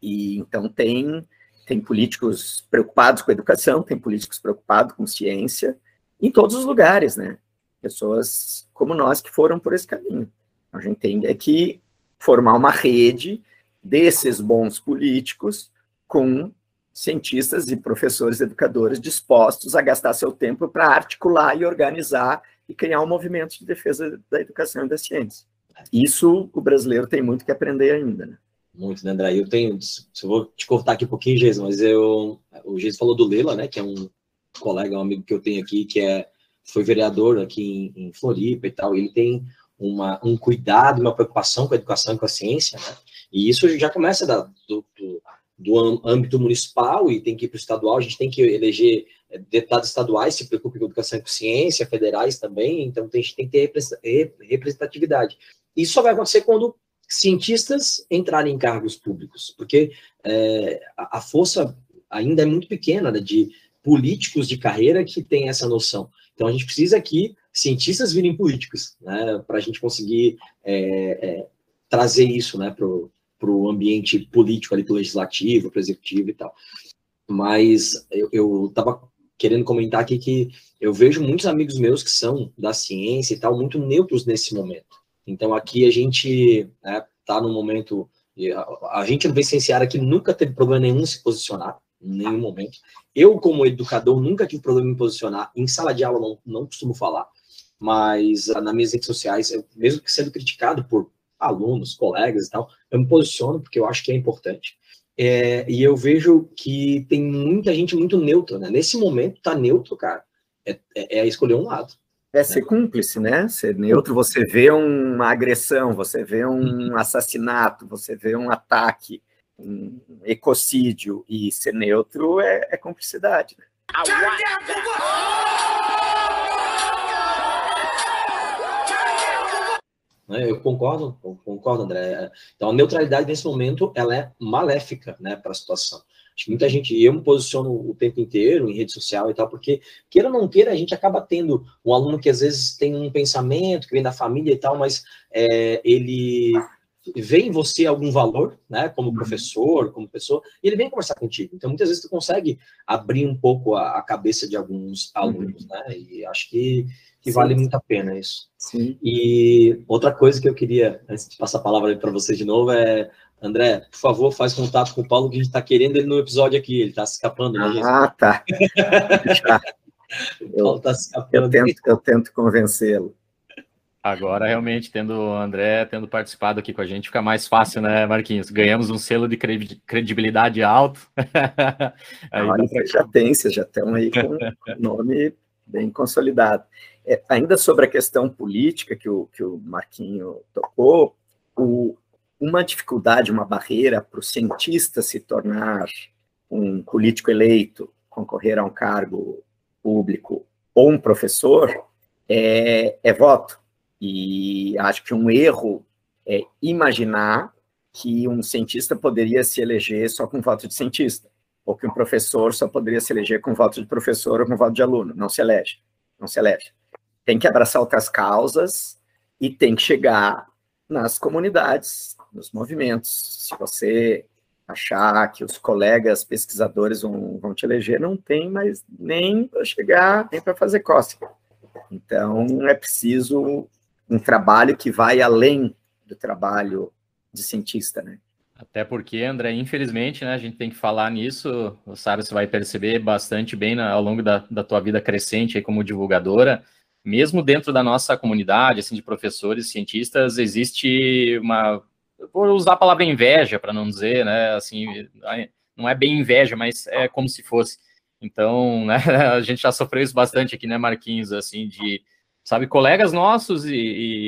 E então tem tem políticos preocupados com educação, tem políticos preocupados com ciência, em todos os lugares, né? Pessoas como nós que foram por esse caminho. A gente tem que formar uma rede desses bons políticos com cientistas e professores educadores dispostos a gastar seu tempo para articular e organizar e criar um movimento de defesa da educação e da ciência. Isso o brasileiro tem muito que aprender ainda. Né? Muito, né, André? Eu tenho, eu vou te cortar aqui um pouquinho, Geis, mas eu, o Geis falou do Lela, né, que é um colega, um amigo que eu tenho aqui, que é, foi vereador aqui em, em Floripa e tal, ele tem uma, um cuidado, uma preocupação com a educação e com a ciência, né? E isso já começa da, do, do, do, âmbito municipal e tem que ir para o estadual, a gente tem que eleger eh, deputados estaduais se preocupem com educação e com ciência, federais também, então tem, tem que ter representatividade. Isso só vai acontecer quando cientistas entrarem em cargos públicos, porque é, a, a, força ainda é muito pequena né, de políticos de carreira que tem essa noção. Então a gente precisa que cientistas virem políticos, né, para a gente conseguir é, é, trazer isso né, para o ambiente político ali, do legislativo, para o executivo e tal. Mas eu estava querendo comentar aqui que eu vejo muitos amigos meus que são da ciência e tal, muito neutros nesse momento. Então aqui a gente está né, tá no momento. A, gente no Vicenciário aqui nunca teve problema nenhum se posicionar, em nenhum momento. Eu, como educador, nunca tive problema em me posicionar. Em sala de aula, não, não costumo falar mas ah, nas minhas redes sociais, eu, mesmo que sendo criticado por alunos, colegas e tal, eu me posiciono porque eu acho que é importante. É, e eu vejo que tem muita gente muito neutra, né? Nesse momento, tá neutro, cara, é, é, é escolher um lado. É ser cúmplice, né? Ser neutro, você vê uma agressão, você vê um uhum. assassinato, você vê um ataque, um ecocídio, e ser neutro é, é cumplicidade. Né? Né? Eu concordo, eu concordo, André. Então, a neutralidade nesse momento ela é maléfica, né, para a situação. Acho que muita gente, eu me posiciono o tempo inteiro em rede social e tal, porque queira ou não queira, a gente acaba tendo um aluno que às vezes tem um pensamento que vem da família e tal, mas é, ele vê em você algum valor, né, como uhum. professor, como pessoa, e ele vem conversar contigo. Então, muitas vezes tu consegue abrir um pouco a, a cabeça de alguns alunos, uhum. né, e acho que que Sim. vale muito a pena isso. Sim. E outra coisa que eu queria, antes de passar a palavra para você de novo, é, André, por favor, faz contato com o Paulo, que a gente está querendo ele no episódio aqui, ele está se escapando. Né, ah, tá. eu, [LAUGHS] tá se escapando. Eu tento, eu tento convencê-lo. Agora, realmente, tendo o André tendo participado aqui com a gente, fica mais fácil, né, Marquinhos? Ganhamos um selo de credibilidade alto. [LAUGHS] aí Olha, você já tem, vocês já estão aí com o nome bem consolidado. É, ainda sobre a questão política que o, que o Marquinho tocou, o, uma dificuldade, uma barreira para o cientista se tornar um político eleito, concorrer a um cargo público ou um professor, é, é voto. E acho que um erro é imaginar que um cientista poderia se eleger só com voto de cientista, ou que um professor só poderia se eleger com voto de professor ou com voto de aluno. Não se elege, não se elege tem que abraçar outras causas e tem que chegar nas comunidades, nos movimentos. Se você achar que os colegas pesquisadores vão, vão te eleger, não tem mais nem para chegar, nem para fazer cócega. Então, é preciso um trabalho que vai além do trabalho de cientista, né? Até porque, André, infelizmente, né, a gente tem que falar nisso, o Sara, você vai perceber bastante bem ao longo da, da tua vida crescente aí como divulgadora, mesmo dentro da nossa comunidade, assim, de professores, cientistas, existe uma, vou usar a palavra inveja para não dizer, né, assim, não é bem inveja, mas é como se fosse. Então, [LAUGHS] né, a gente já sofreu isso bastante aqui, né, Marquinhos, assim, de, sabe, colegas nossos e,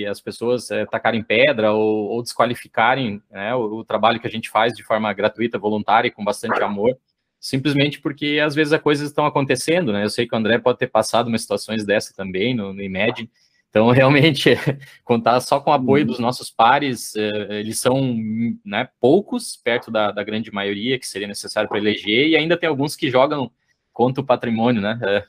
e as pessoas é, tacarem pedra ou, ou desqualificarem né, o, o, trabalho que a gente faz de forma gratuita, voluntária e com bastante amor simplesmente porque às vezes as coisas estão acontecendo, né? Eu sei que o André pode ter passado umas situações dessa também no, no Imagine, então, [LAUGHS] realmente, [LAUGHS] contar só com o apoio uhum. dos nossos pares, eh, eles são né, poucos, perto da, da, grande maioria que seria necessário para eleger, e ainda tem alguns que jogam contra o patrimônio, né? É.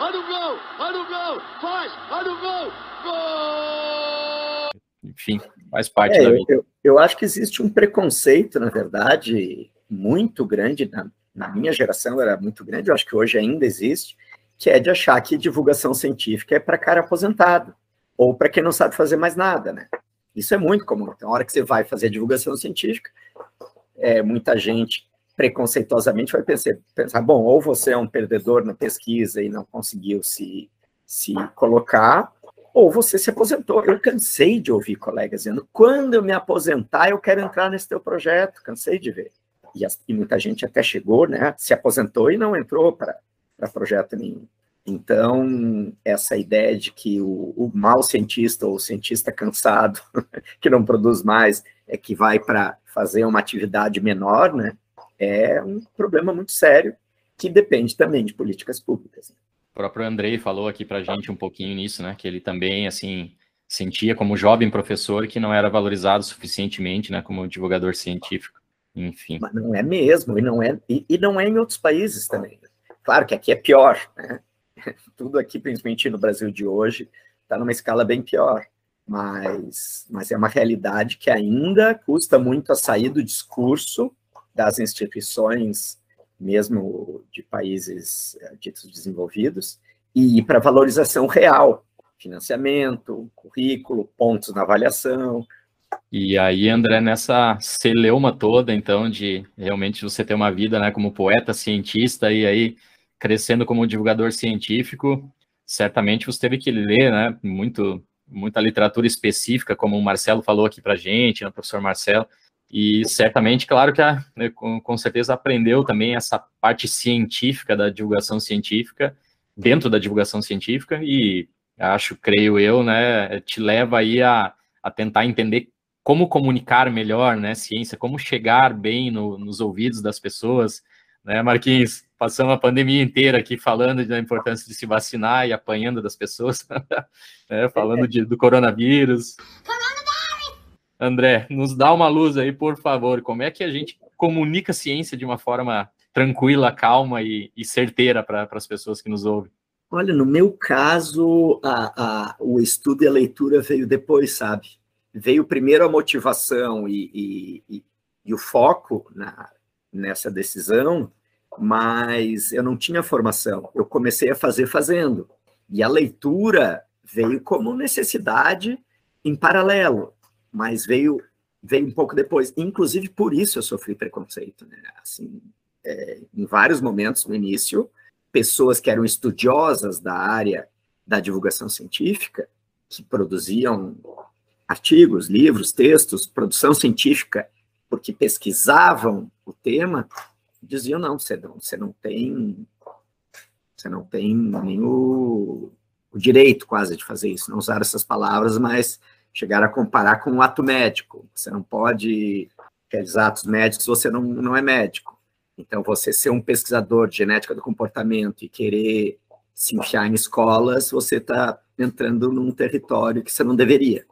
Olha o gol! Olha o gol! Faz! Olha o gol! Gol! Enfim, faz parte é, da vida. Eu, eu, acho que existe um preconceito, na verdade, muito grande na, na minha geração era muito grande, eu acho que hoje ainda existe, que é de achar que divulgação científica é para cara aposentado, ou para quem não sabe fazer mais nada, né? Isso é muito comum. Então, a hora que você vai fazer divulgação científica, é, muita gente preconceituosamente vai pensar, pensar, bom, ou você é um perdedor na pesquisa e não conseguiu se, se colocar, ou você se aposentou. Eu cansei de ouvir colegas dizendo, quando eu me aposentar, eu quero entrar nesse teu projeto, cansei de ver e, as, e, muita gente até chegou, né, se aposentou e não entrou para projeto nenhum. Então, essa ideia de que o, o mau cientista ou o cientista cansado, [LAUGHS] que não produz mais, é que vai para fazer uma atividade menor, né, é um problema muito sério que depende também de políticas públicas. O próprio Andrei falou aqui para a gente um pouquinho nisso, né, que ele também, assim, sentia como jovem professor que não era valorizado suficientemente, né, como divulgador científico, enfim. Mas não é mesmo, e não é, e, e não é em outros países também. Claro que aqui é pior, né? [LAUGHS] Tudo aqui, principalmente no Brasil de hoje, está numa escala bem pior. Mas, mas é uma realidade que ainda custa muito a sair do discurso das instituições, mesmo de países eh, ditos desenvolvidos, e ir para valorização real, financiamento, currículo, pontos na avaliação. E aí, André, nessa celeuma toda, então, de realmente você ter uma vida né, como poeta, cientista, e aí crescendo como divulgador científico, certamente você teve que ler, né, muito, muita literatura específica, como o Marcelo falou aqui para gente, né, o professor Marcelo, e certamente, claro que a, né, com, certeza aprendeu também essa parte científica da divulgação científica, dentro da divulgação científica, e acho, creio eu, né, te leva aí a, a tentar entender como comunicar melhor, né, ciência, como chegar bem no, nos ouvidos das pessoas, né, Marquinhos? Passamos a pandemia inteira aqui falando da importância de se vacinar e apanhando das pessoas, [LAUGHS] né, falando de, do coronavírus. André, nos dá uma luz aí, por favor. Como é que a gente comunica a ciência de uma forma tranquila, calma e, e certeira para as pessoas que nos ouvem? Olha, no meu caso, a, a, o estudo e a leitura veio depois, sabe? Veio primeiro a motivação e, e, e, e o foco na, nessa decisão, mas eu não tinha formação. Eu comecei a fazer fazendo. E a leitura veio como necessidade em paralelo, mas veio veio um pouco depois. Inclusive por isso eu sofri preconceito, né? Assim, é, em vários momentos no início, pessoas que eram estudiosas da área da divulgação científica, que produziam artigos, livros, textos, produção científica porque pesquisavam o tema, diziam não, você não, você não tem, você não tem nem o, direito quase de fazer isso. Não usaram essas palavras, mas chegaram a comparar com o ato médico. Você não pode, aqueles atos médicos, você não, não é médico. Então, você ser um pesquisador de genética do comportamento e querer se enfiar em escolas, você está entrando num território que você não deveria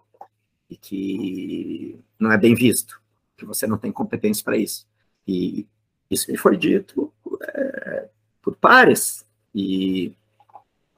e que não é bem visto que você não tem competência para isso. E isso me foi dito é, por pares. E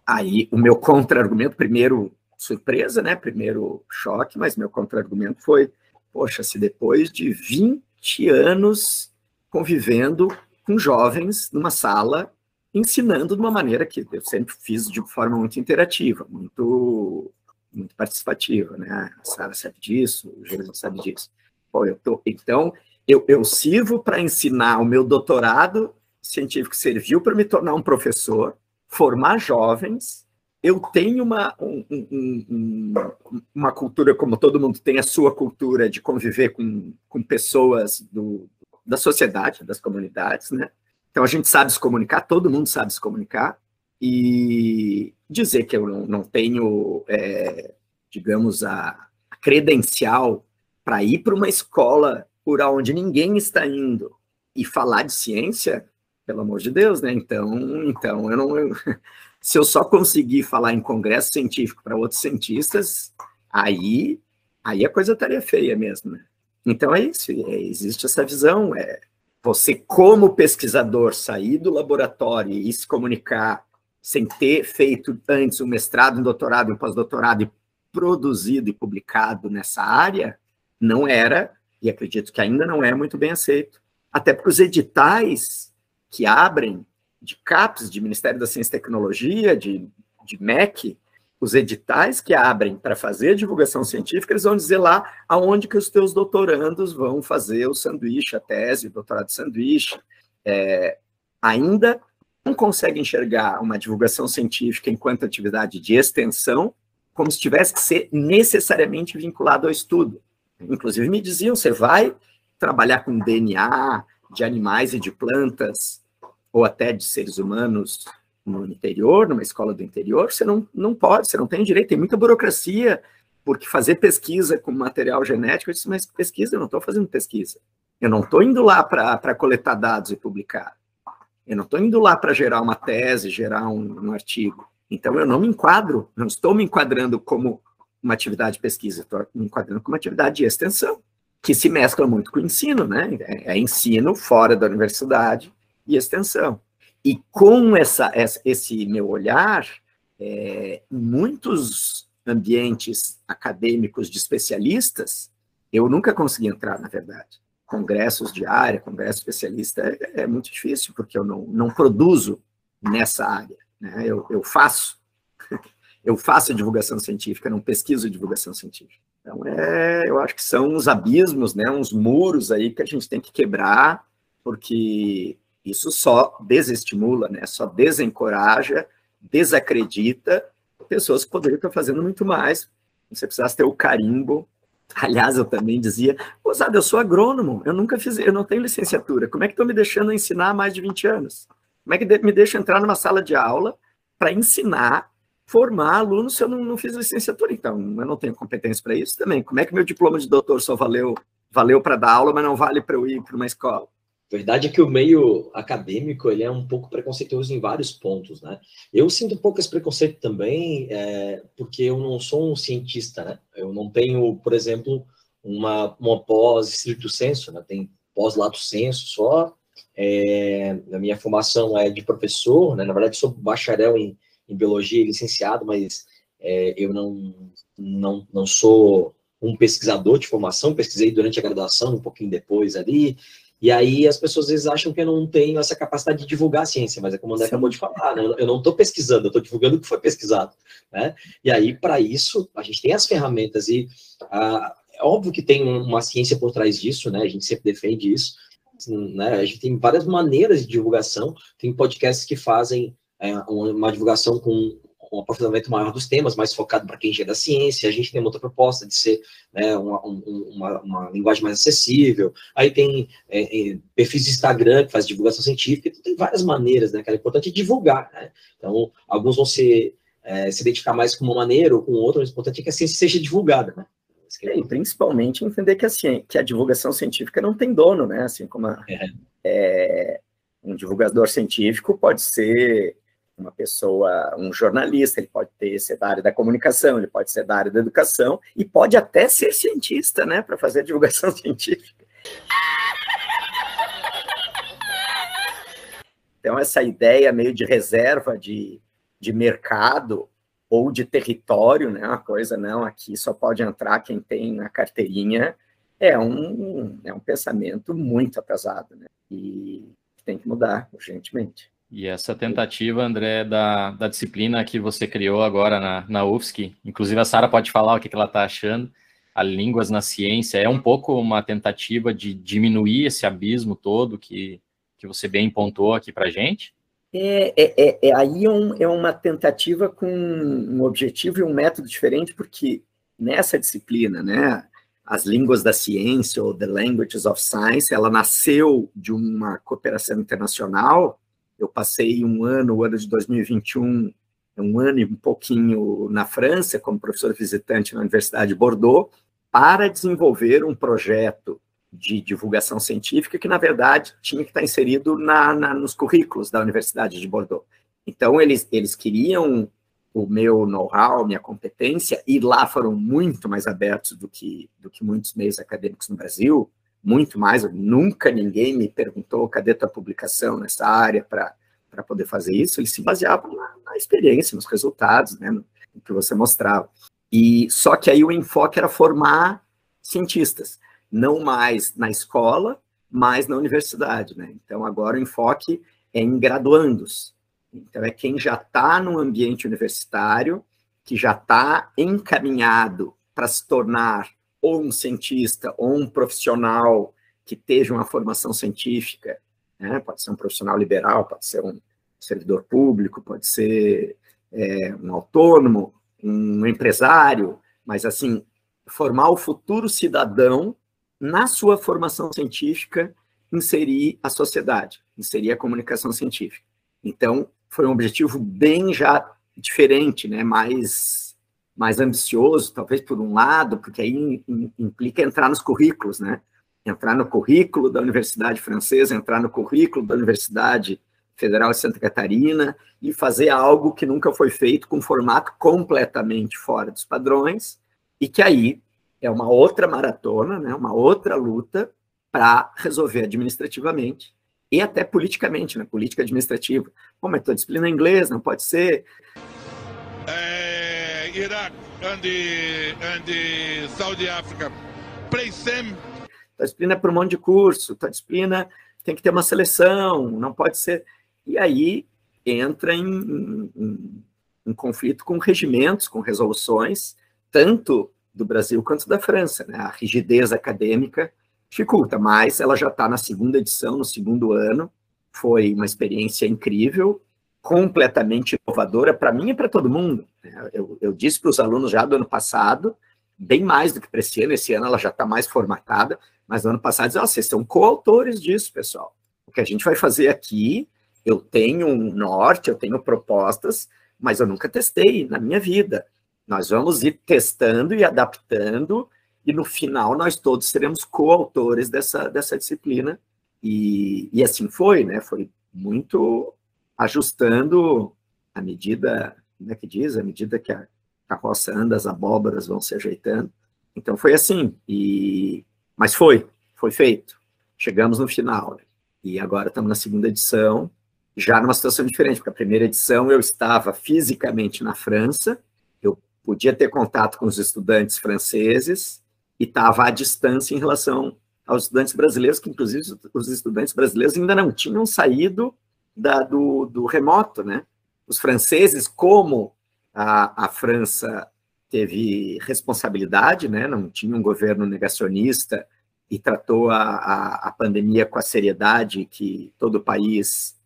aí o meu contra-argumento, primeiro surpresa, né? Primeiro choque, mas meu contra-argumento foi: poxa, se depois de 20 anos convivendo com jovens numa sala, ensinando de uma maneira que eu sempre fiz de forma muito interativa, muito muito participativa, né? A Sara sabe disso, o Júlio sabe disso. Pô, eu tô, então, eu, eu sirvo para ensinar o meu doutorado científico, serviu para me tornar um professor, formar jovens. Eu tenho uma, um, um, um, uma cultura, como todo mundo tem a sua cultura, de conviver com, com pessoas do, da sociedade, das comunidades, né? Então a gente sabe se comunicar, todo mundo sabe se comunicar, e dizer que eu não, não tenho, é, digamos, a, credencial para ir para uma escola por onde ninguém está indo e falar de ciência, pelo amor de Deus, né? Então, então eu não. Eu, [LAUGHS] se eu só conseguir falar em congresso científico para outros cientistas, aí, aí a coisa estaria feia mesmo, né? Então é isso, é, existe essa visão, é você como pesquisador sair do laboratório e se comunicar sem ter feito antes um mestrado, um doutorado, um pós-doutorado e produzido e publicado nessa área, não era, e acredito que ainda não é muito bem aceito. Até porque os editais que abrem de CAPES, de Ministério da Ciência e Tecnologia, de, de MEC, os editais que abrem para fazer divulgação científica, eles vão dizer lá aonde que os teus doutorandos vão fazer o sanduíche, a tese, o doutorado de sanduíche. É, ainda não consegue enxergar uma divulgação científica enquanto atividade de extensão como se tivesse que ser necessariamente vinculado ao estudo. Inclusive me diziam, você vai trabalhar com DNA de animais e de plantas, ou até de seres humanos, no interior, numa escola do interior, você não, não pode, você não tem direito, tem muita burocracia, porque fazer pesquisa com material genético, eu disse, mas pesquisa, eu não estou fazendo pesquisa. Eu não estou indo lá para coletar dados e publicar. Eu não estou indo lá para gerar uma tese, gerar um, um, artigo. Então, eu não me enquadro, não estou me enquadrando como uma atividade de pesquisa, estou me enquadrando como uma atividade de extensão, que se mescla muito com o ensino, né? É, é ensino fora da universidade e extensão. E com essa, esse meu olhar, é, muitos ambientes acadêmicos de especialistas, eu nunca consegui entrar, na verdade. Congressos de área, congresso especialista, é, é muito difícil, porque eu não, não produzo nessa área. Né? Eu, eu faço, [LAUGHS] eu faço divulgação científica, não pesquiso divulgação científica. Então, é, eu acho que são uns abismos, né, uns muros aí que a gente tem que quebrar, porque isso só desestimula, né? Só desencoraja, desacredita pessoas que poderiam estar fazendo muito mais. Você precisasse ter o carimbo. Aliás, eu também dizia, Osado, eu sou agrônomo, eu nunca fiz, eu não tenho licenciatura. Como é que estão me deixando ensinar há mais de 20 anos? Como é que me deixa entrar numa sala de aula para ensinar, formar alunos se eu não, não fiz licenciatura? Então, eu não tenho competência para isso também. Como é que meu diploma de doutor só valeu, valeu para dar aula, mas não vale para eu ir para uma escola? Verdade é que o meio acadêmico ele é um pouco preconceituoso em vários pontos, né? Eu sinto um pouco esse preconceito também, é, porque eu não sou um cientista, né? Eu não tenho, por exemplo, uma, uma pós estrito senso, né? Tem pós lato senso só. É, a minha formação é de professor, né? Na verdade, sou bacharel em, em biologia e licenciado, mas é, eu não, não, não sou um pesquisador de formação, pesquisei durante a graduação, um pouquinho depois ali, e aí as pessoas às vezes acham que eu não tenho essa capacidade de divulgar a ciência, mas é como o André Sim. acabou de falar, né? eu não estou pesquisando, eu estou divulgando o que foi pesquisado. Né? E aí, para isso, a gente tem as ferramentas e ah, é óbvio que tem uma ciência por trás disso, né? A gente sempre defende isso. Né? A gente tem várias maneiras de divulgação, tem podcasts que fazem é, uma divulgação com um aprofundamento maior dos temas, mais focado para quem já é da ciência. A gente tem uma outra proposta de ser né, uma, uma, uma, linguagem mais acessível. Aí tem é, é, perfis de Instagram que faz divulgação científica. Então, tem várias maneiras, né? Que é importante divulgar, né? Então, alguns vão ser, é, se identificar mais com uma maneira ou com outra, mas o importante é que a ciência seja divulgada, né? É, e principalmente entender que a, ciência, que a divulgação científica não tem dono, né? Assim como a, é. é um divulgador científico pode ser uma pessoa, um jornalista, ele pode ter, ser da área da comunicação, ele pode ser da área da educação e pode até ser cientista, né, para fazer divulgação [LAUGHS] científica. Então, essa ideia meio de reserva de, de mercado ou de território, né, uma coisa, não, aqui só pode entrar quem tem na carteirinha, é um, é um pensamento muito atrasado, né, e tem que mudar urgentemente. E essa tentativa, André, da, da disciplina que você criou agora na, na UFSC, inclusive a Sara pode falar o que, que ela está achando, a Línguas na Ciência, é um pouco uma tentativa de diminuir esse abismo todo que, que você bem pontuou aqui para a gente? É, é, é, é, aí é, um, é uma tentativa com um objetivo e um método diferente, porque nessa disciplina, né, as línguas da ciência, ou The Languages of Science, ela nasceu de uma cooperação internacional eu passei um ano, o ano de 2021, um ano e um pouquinho na França, como professor visitante na Universidade de Bordeaux, para desenvolver um projeto de divulgação científica que, na verdade, tinha que estar inserido na, na, nos currículos da Universidade de Bordeaux. Então, eles, eles queriam o meu know-how, minha competência, e lá foram muito mais abertos do que, do que muitos meios acadêmicos no Brasil muito mais. Nunca ninguém me perguntou cadê tua publicação nessa área para poder fazer isso. Eles se baseavam na, na experiência, nos resultados, né, no, no, que você mostrava. E só que aí o enfoque era formar cientistas, não mais na escola, mas na universidade, né? Então agora o enfoque é em graduandos. Então é quem já está no ambiente universitário, que já está encaminhado para se tornar ou um cientista ou um profissional que esteja uma formação científica, né? pode ser um profissional liberal, pode ser um servidor público, pode ser é, um autônomo, um empresário, mas assim, formar o futuro cidadão na sua formação científica, inserir a sociedade, inserir a comunicação científica. Então, foi um objetivo bem já diferente, né? Mais, mais ambicioso, talvez por um lado, porque aí implica entrar nos currículos, né? Entrar no currículo da Universidade Francesa, entrar no currículo da Universidade Federal de Santa Catarina e fazer algo que nunca foi feito com um formato completamente fora dos padrões e que aí é uma outra maratona, né? Uma outra luta para resolver administrativamente e até politicamente, na né? política administrativa. Bom, mas tua disciplina é inglês não pode ser. Iraque e and Saudi África, play same. Tua disciplina é para um monte de curso, tua disciplina tem que ter uma seleção, não pode ser. E aí entra em, em, em conflito com regimentos, com resoluções, tanto do Brasil quanto da França. Né? A rigidez acadêmica dificulta, mas ela já está na segunda edição, no segundo ano. Foi uma experiência incrível, completamente inovadora para mim e para todo mundo. Eu, eu disse para os alunos já do ano passado, bem mais do que para esse ano, esse ano ela já está mais formatada, mas no ano passado, disse, oh, vocês são coautores disso, pessoal. O que a gente vai fazer aqui, eu tenho um norte, eu tenho propostas, mas eu nunca testei na minha vida. Nós vamos ir testando e adaptando e no final nós todos seremos coautores dessa, dessa disciplina. E, e assim foi, né? Foi muito ajustando à medida, como é que diz? À medida que a carroça anda, as abóboras vão se ajeitando. Então foi assim, e mas foi, foi feito. Chegamos no final. Né? E agora estamos na segunda edição, já numa situação diferente, porque a primeira edição eu estava fisicamente na França, eu podia ter contato com os estudantes franceses, e estava à distância em relação aos estudantes brasileiros, que inclusive os estudantes brasileiros ainda não tinham saído da, do, do remoto, né? Os franceses, como a, a França teve responsabilidade, né? Não tinha um governo negacionista e tratou a, a, a pandemia com a seriedade que todo país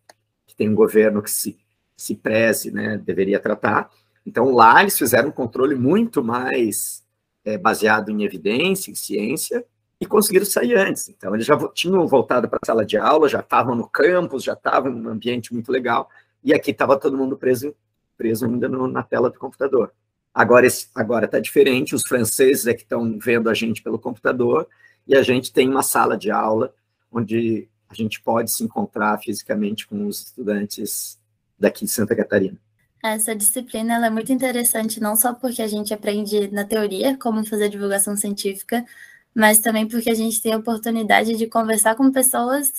que tem um governo que se, se preze, né, deveria tratar. Então, lá eles fizeram um controle muito mais é, baseado em evidência, em ciência, e conseguiram sair antes. Então, eles já tinham voltado para a sala de aula, já estavam no campus, já estavam num ambiente muito legal, e aqui estava todo mundo preso, preso ainda no, na tela do computador. Agora está diferente, os franceses é que estão vendo a gente pelo computador, e a gente tem uma sala de aula onde a gente pode se encontrar fisicamente com os estudantes daqui de Santa Catarina. Essa disciplina é muito interessante, não só porque a gente aprende na teoria como fazer divulgação científica, mas também porque a gente tem a oportunidade de conversar com pessoas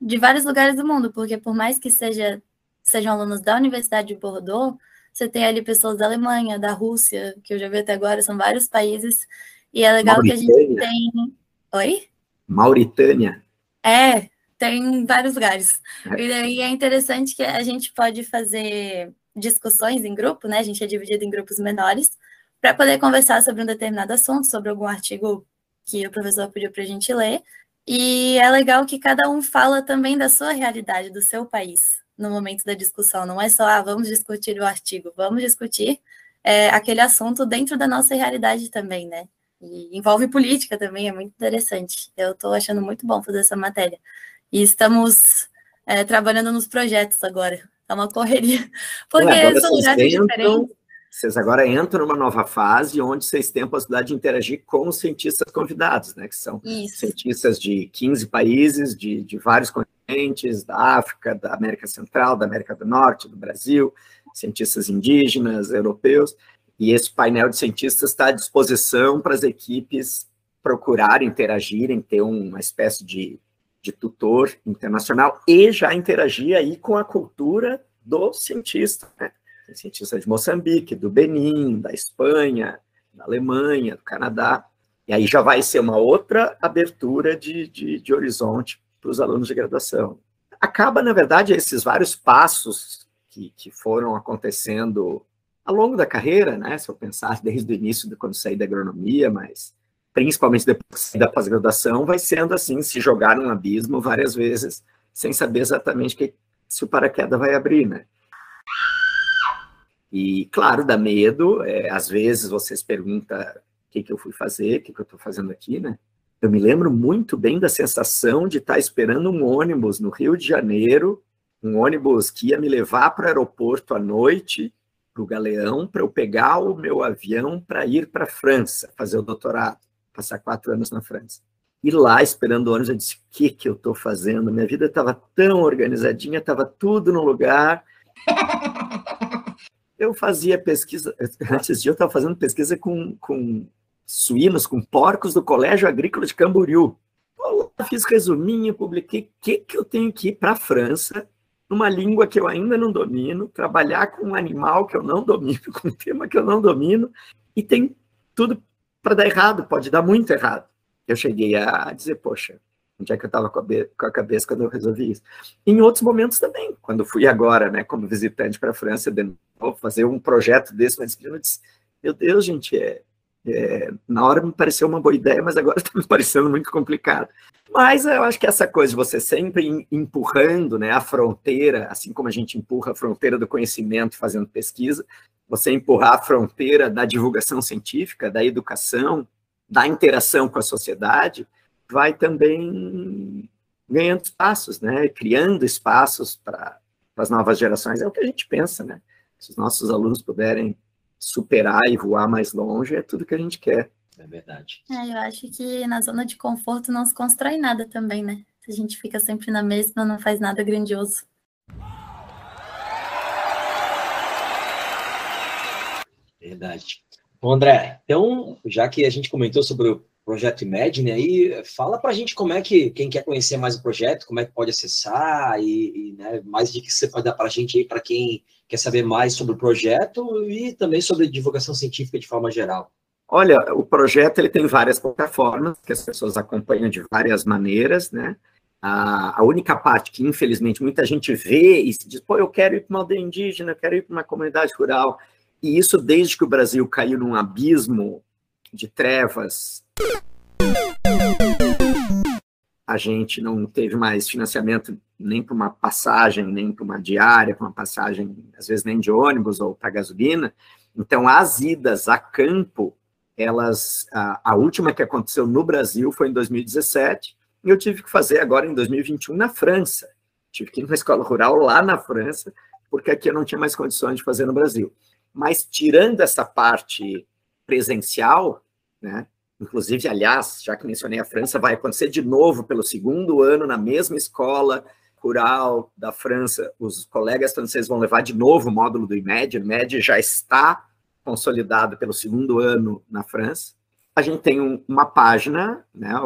de vários lugares do mundo, porque por mais que seja, sejam alunos da Universidade de Bordeaux, você tem ali pessoas da Alemanha, da Rússia, que eu já vi até agora, são vários países, e é legal Mauritânia. que a gente tem... Oi? Mauritânia. É, tem vários lugares. É. E daí é interessante que a gente pode fazer discussões em grupo, né? A gente é dividido em grupos menores, para poder conversar sobre um determinado assunto, sobre algum artigo que o professor pediu para a gente ler. E é legal que cada um fala também da sua realidade, do seu país, no momento da discussão. Não é só, ah, vamos discutir o artigo, vamos discutir é, aquele assunto dentro da nossa realidade também, né? E envolve política também, é muito interessante. Eu estou achando muito bom fazer essa matéria. E estamos é, trabalhando nos projetos agora. É uma correria. [LAUGHS] Porque Ué, são lugares diferentes. Vocês agora entram numa nova fase onde vocês têm a possibilidade de interagir com os cientistas convidados, né? Que são Isso. cientistas de 15 países, de, de vários continentes, da África, da América Central, da América do Norte, do Brasil, cientistas indígenas, europeus. E esse painel de cientistas está à disposição para as equipes procurarem, interagirem, ter uma espécie de de tutor internacional e já interagir aí com a cultura do cientista, né? Tem cientista de Moçambique, do Benin, da Espanha, da Alemanha, do Canadá, e aí já vai ser uma outra abertura de, de, de horizonte para os alunos de graduação. Acaba, na verdade, esses vários passos que, que foram acontecendo ao longo da carreira, né? Se eu pensar desde o início, de quando saí da agronomia, mas principalmente depois da pós-graduação, vai sendo assim, se jogar num abismo várias vezes, sem saber exatamente que, se o paraquedas vai abrir, né? E, claro, dá medo, é, às vezes você se pergunta o que, que eu fui fazer, o que, que eu estou fazendo aqui, né? Eu me lembro muito bem da sensação de estar esperando um ônibus no Rio de Janeiro um ônibus que ia me levar para o aeroporto à noite, para o Galeão, para eu pegar o meu avião para ir para a França, fazer o doutorado, passar quatro anos na França. E lá, esperando o ônibus, eu disse: o que, que eu estou fazendo? Minha vida estava tão organizadinha, estava tudo no lugar. [LAUGHS] Eu fazia pesquisa, antes de eu estava fazendo pesquisa com, com suínos, com porcos do Colégio Agrícola de Camboriú. Fiz resuminho, publiquei o que, que eu tenho que ir para a França, numa língua que eu ainda não domino, trabalhar com um animal que eu não domino, [LAUGHS] com um tema que eu não domino, e tem tudo para dar errado, pode dar muito errado. Eu cheguei a dizer, poxa, onde é que eu estava com, com, a cabeça quando eu resolvi isso? Em outros momentos também, quando fui agora, né, como visitante para a França, de novo, fazer um projeto desse, mas eu disse, meu Deus, gente, é, é, na hora me pareceu uma boa ideia, mas agora está [LAUGHS] me parecendo muito complicado. Mas eu acho que essa coisa de você sempre empurrando né, a fronteira, assim como a gente empurra a fronteira do conhecimento fazendo pesquisa, você empurrar a fronteira da divulgação científica, da educação, da interação com a sociedade, vai também ganhando espaços, né, criando espaços para as novas gerações. É o que a gente pensa, né? Se os nossos alunos puderem superar e voar mais longe, é tudo que a gente quer. É verdade. É, eu acho que na zona de conforto não se constrói nada também, né? Se a gente fica sempre na mesma, não faz nada grandioso. Verdade. Bom, André, então, já que a gente comentou sobre o projeto Imagine aí, fala para a gente como é que, quem quer conhecer mais o projeto, como é que pode acessar e, e né, mais dicas que você pode dar para a gente aí, para quem quer saber mais sobre o projeto e também sobre divulgação científica de forma geral. Olha, o projeto ele tem várias plataformas que as pessoas acompanham de várias maneiras, né? A, única parte que, infelizmente, muita gente vê e se diz, pô, eu quero ir para uma aldeia indígena, eu quero ir para uma comunidade rural. E isso desde que o Brasil caiu num abismo de trevas a gente não teve mais financiamento nem para uma passagem, nem para uma diária, para uma passagem, às vezes nem de ônibus ou para gasolina. Então, as idas a campo, elas, a, a, última que aconteceu no Brasil foi em 2017, e eu tive que fazer agora em 2021 na França. Tive que ir numa escola rural lá na França, porque aqui eu não tinha mais condições de fazer no Brasil. Mas tirando essa parte presencial, né, Inclusive, aliás, já que mencionei a França, vai acontecer de novo pelo segundo ano na mesma escola rural da França. Os colegas franceses vão levar de novo o módulo do IMED. O IMED já está consolidado pelo segundo ano na França. A gente tem um, uma página, né,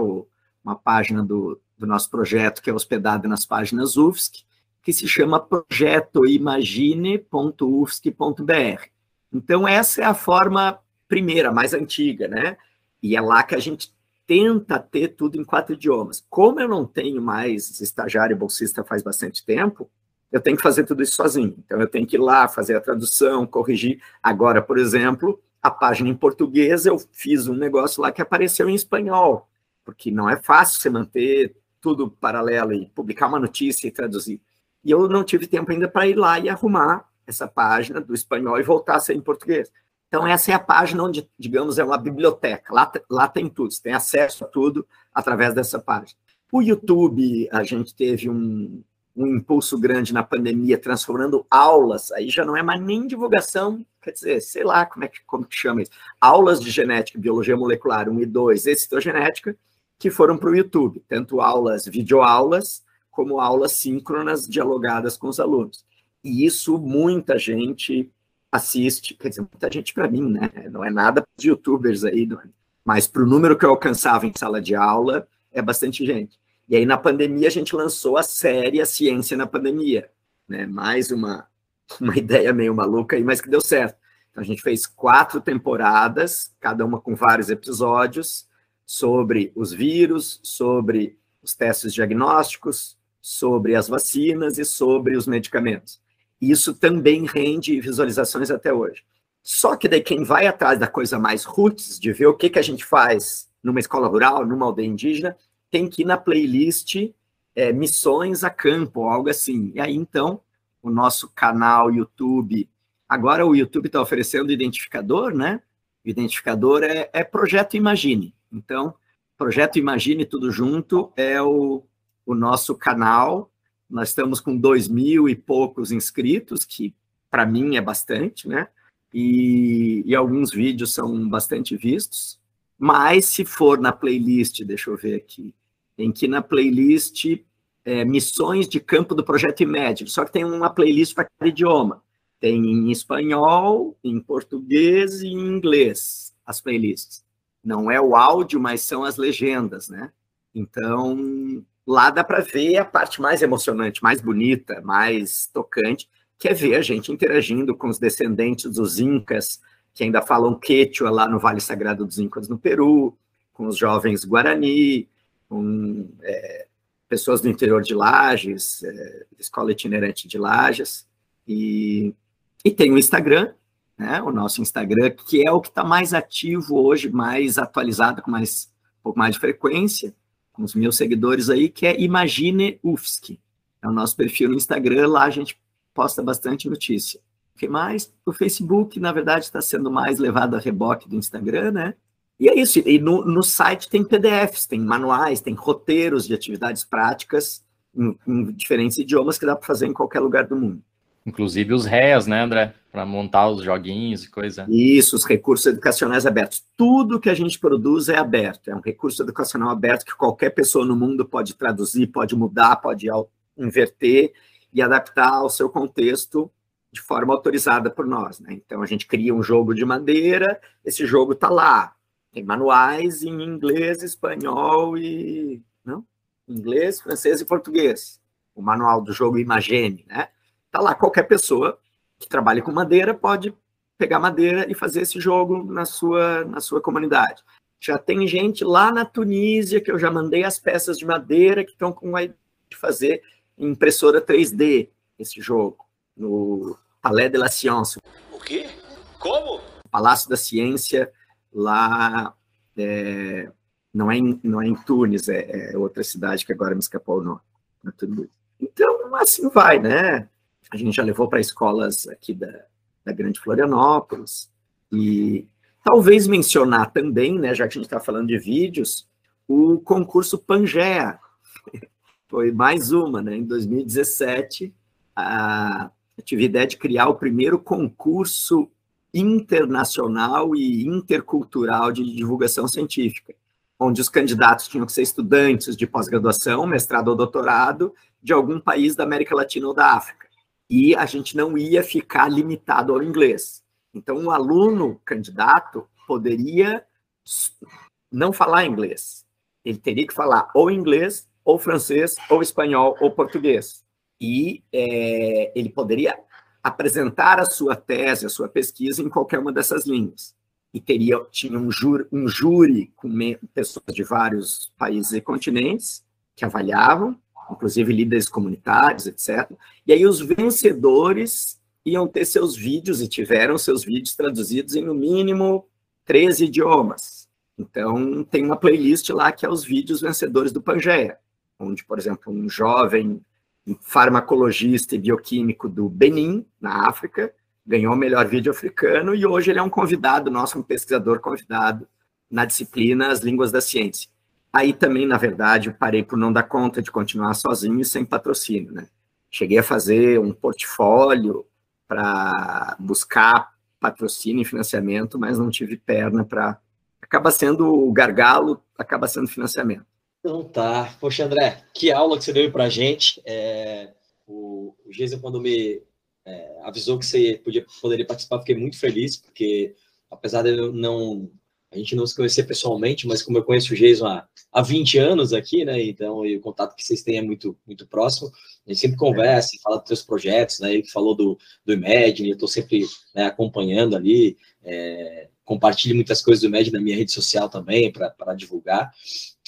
uma página do, do nosso projeto que é hospedada nas páginas UFSC, que se chama projetoimagine.ufsc.br. Então, essa é a forma primeira, mais antiga, né? E é lá que a gente tenta ter tudo em quatro idiomas. Como eu não tenho mais estagiário e bolsista faz bastante tempo, eu tenho que fazer tudo isso sozinho. Então, eu tenho que ir lá fazer a tradução, corrigir. Agora, por exemplo, a página em português, eu fiz um negócio lá que apareceu em espanhol, porque não é fácil você manter tudo paralelo e publicar uma notícia e traduzir. E eu não tive tempo ainda para ir lá e arrumar essa página do espanhol e voltar a ser em português. Então, essa é a página onde, digamos, é uma biblioteca. Lá, lá tem tudo, você tem acesso a tudo através dessa página. O YouTube, a gente teve um, um impulso grande na pandemia, transformando aulas, aí já não é mais nem divulgação, quer dizer, sei lá como é que, como que chama isso, aulas de genética, biologia molecular 1 e 2, e citogenética, que foram para o YouTube, tanto aulas, videoaulas, como aulas síncronas dialogadas com os alunos. E isso muita gente assiste, quer dizer, muita gente para mim, né? Não é nada para os youtubers aí, é? mas para o número que eu alcançava em sala de aula, é bastante gente. E aí, na pandemia, a gente lançou a série A Ciência na Pandemia, né? Mais uma, [LAUGHS] uma ideia meio maluca aí, mas que deu certo. Então, a gente fez quatro temporadas, cada uma com vários episódios, sobre os vírus, sobre os testes diagnósticos, sobre as vacinas e sobre os medicamentos. Isso também rende visualizações até hoje. Só que daí quem vai atrás da coisa mais roots, de ver o que, que a gente faz numa escola rural, numa aldeia indígena, tem que ir na playlist é, Missões a Campo, algo assim. E aí, então, o nosso canal YouTube, agora o YouTube está oferecendo identificador, né? O identificador é, é Projeto Imagine. Então, Projeto Imagine Tudo Junto é o, o nosso canal Nós estamos com dois mil e poucos inscritos, que para mim é bastante, né? E, e, alguns vídeos são bastante vistos. Mas se for na playlist, deixa eu ver aqui, em que na playlist é, Missões de Campo do Projeto Imagine, só que tem uma playlist para cada idioma. Tem em espanhol, em português e em inglês as playlists. Não é o áudio, mas são as legendas, né? Então, lá dá para ver a parte mais emocionante, mais bonita, mais tocante, que é ver a gente interagindo com os descendentes dos Incas, que ainda falam quechua lá no Vale Sagrado dos Incas no Peru, com os jovens Guarani, com é, pessoas do interior de Lages, é, escola itinerante de Lages, e, e tem o Instagram, né, o nosso Instagram, que é o que está mais ativo hoje, mais atualizado, com mais, um pouco mais de frequência, com os meus seguidores aí, que é Imagine UFSC. É o nosso perfil no Instagram, lá a gente posta bastante notícia. O que mais? O Facebook, na verdade, está sendo mais levado a reboque do Instagram, né? E é isso. E no, no site tem PDFs, tem manuais, tem roteiros de atividades práticas em, em diferentes idiomas que dá para fazer em qualquer lugar do mundo. Inclusive os REAs, né, André? Para montar os joguinhos e coisa. Isso, os recursos educacionais abertos. Tudo que a gente produz é aberto. É um recurso educacional aberto que qualquer pessoa no mundo pode traduzir, pode mudar, pode inverter e adaptar ao seu contexto de forma autorizada por nós. Né? Então, a gente cria um jogo de madeira, esse jogo está lá. Tem manuais em inglês, espanhol e... Não? Inglês, francês e português. O manual do jogo Imagene, né? Tá lá, qualquer pessoa que trabalhe com madeira pode pegar madeira e fazer esse jogo na sua, na sua comunidade. Já tem gente lá na Tunísia que eu já mandei as peças de madeira que estão com a ideia de fazer impressora 3D esse jogo, no Palais de la Science. O quê? Como? Palácio da Ciência, lá. É, não, é em, não é em Tunis, é, é, outra cidade que agora me escapou o nome. Então, assim vai, né? A gente já levou para escolas aqui da, da Grande Florianópolis. E talvez mencionar também, né, já que a gente está falando de vídeos, o concurso Pangea, [LAUGHS] foi mais uma, né? Em 2017, a, eu tive a ideia de criar o primeiro concurso internacional e intercultural de divulgação científica, onde os candidatos tinham que ser estudantes de pós-graduação, mestrado ou doutorado, de algum país da América Latina ou da África. E a gente não ia ficar limitado ao inglês. Então, um aluno candidato poderia não falar inglês. Ele teria que falar ou inglês ou francês, ou espanhol, ou português. E é, ele poderia apresentar a sua tese, a sua pesquisa em qualquer uma dessas línguas. E teria, tinha um, júri, um júri com pessoas de vários países e continentes que avaliavam, inclusive líderes comunitários, etc. E aí os vencedores iam ter seus vídeos e tiveram seus vídeos traduzidos em no mínimo 13 idiomas. Então, tem uma playlist lá que é os vídeos vencedores do Pangeia onde, por exemplo, um jovem farmacologista e bioquímico do Benin, na África, ganhou o melhor vídeo africano e hoje ele é um convidado nosso, um pesquisador convidado na disciplina As Línguas da Ciência. Aí também, na verdade, eu parei por não dar conta de continuar sozinho e sem patrocínio, né? Cheguei a fazer um portfólio para buscar patrocínio e financiamento, mas não tive perna para. Acaba sendo o gargalo, acaba sendo financiamento. Então tá. Poxa, André, que aula que você deu para a gente. É, o, o Geisa, quando me é, avisou que você podia, poderia participar, fiquei muito feliz, porque apesar de eu não a gente não se conhecer pessoalmente, mas como eu conheço o Jason há, há 20 anos aqui, né? Então, e o contato que vocês têm é muito, muito próximo. A gente sempre conversa, fala dos seus projetos, né? Ele falou do, do Imagine, eu estou sempre né, acompanhando ali, é, compartilho muitas coisas do Imagine na minha rede social também, para divulgar.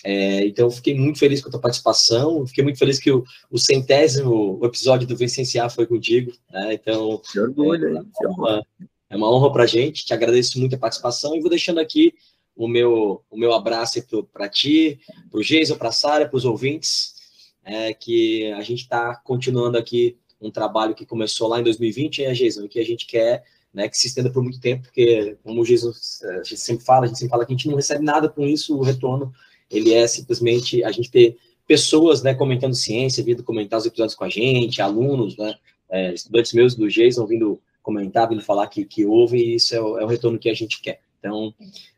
É, então, fiquei muito feliz com a tua participação, fiquei muito feliz que o, o centésimo episódio do Vencenciar foi contigo, né? Então, que orgulho, é, é, uma, é uma honra para a gente, te agradeço muito a participação e vou deixando aqui o meu, o meu abraço para ti, para o Geisa, para a Sara, para os ouvintes, é, que a gente está continuando aqui um trabalho que começou lá em 2020, né, Geisa, que a gente quer né, que se estenda por muito tempo, porque, como o a gente sempre fala, a gente sempre fala que a gente não recebe nada com isso, o retorno ele é simplesmente a gente ter pessoas, né, comentando ciência, vindo comentar os episódios com a gente, alunos, né, é, estudantes meus do Jason vindo comentar, vindo falar que, que ouvem, e isso é o, é o retorno que a gente quer. Então,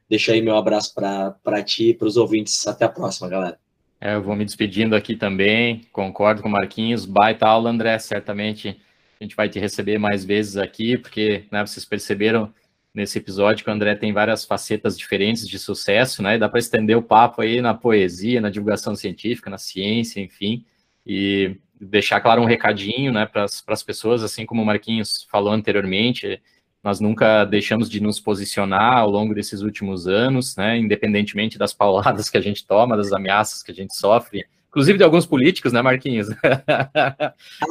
deixa aí meu abraço para ti e para os ouvintes. Até a próxima, galera. É, eu vou me despedindo aqui também, concordo com o Marquinhos, baita aula, André, certamente a gente vai te receber mais vezes aqui, porque né, vocês perceberam nesse episódio que o André tem várias facetas diferentes de sucesso, né? E dá para estender o papo aí na poesia, na divulgação científica, na ciência, enfim, e deixar claro um recadinho, né, para as pessoas, assim como o Marquinhos falou anteriormente, nós nunca deixamos de nos posicionar ao longo desses últimos anos, né, independentemente das pauladas que a gente toma, das ameaças que a gente sofre, inclusive de alguns políticos, né, Marquinhos? [LAUGHS]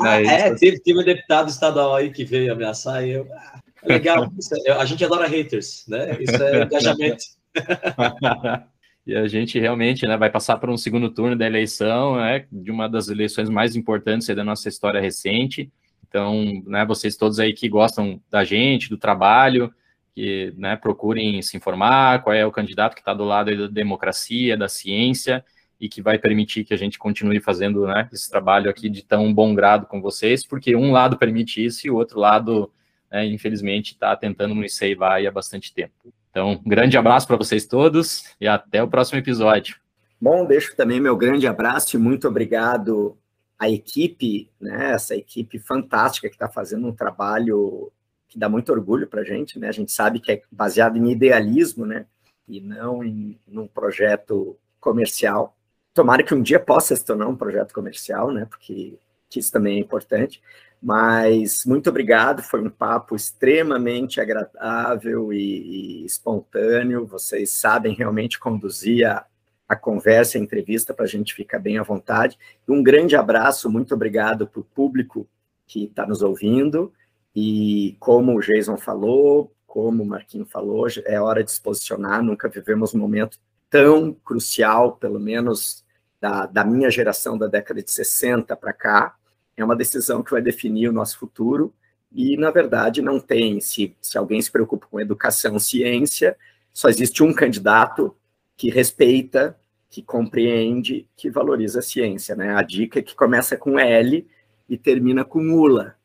Ah, é, teve, teve um deputado estadual aí que veio ameaçar e eu... Ah, legal, é, a gente adora haters, né? Isso é [LAUGHS] engajamento. [LAUGHS] e a gente realmente né, vai passar por um segundo turno da eleição, né, de uma das eleições mais importantes da nossa história recente. Então, né, vocês todos aí que gostam da gente, do trabalho, que né, procurem se informar, qual é o candidato que está do lado da democracia, da ciência, e que vai permitir que a gente continue fazendo né, esse trabalho aqui de tão bom grado com vocês, porque um lado permite isso e o outro lado, né, infelizmente, está tentando nos seivar há bastante tempo. Então, um grande abraço para vocês todos e até o próximo episódio. Bom, deixo também meu grande abraço e muito obrigado à equipe, né, essa equipe fantástica que está fazendo um trabalho que dá muito orgulho para a gente, né? A gente sabe que é baseado em idealismo, né? E não em num projeto comercial. Tomara que um dia possa se tornar um projeto comercial, né? Porque isso também é importante. Mas muito obrigado, foi um papo extremamente agradável e, e espontâneo. Vocês sabem realmente conduzir a, a conversa, a entrevista, para a gente ficar bem à vontade. Um grande abraço, muito obrigado para o público que está nos ouvindo. E como o Jason falou, como o Marquinho falou, é hora de se posicionar. Nunca vivemos um momento tão crucial, pelo menos da, da minha geração da década de 60 para cá. É uma decisão que vai definir o nosso futuro. E, na verdade, não tem. Se, se alguém se preocupa com educação, ciência, só existe um candidato que respeita, que compreende, que valoriza a ciência. Né? A dica é que começa com L e termina com ULA.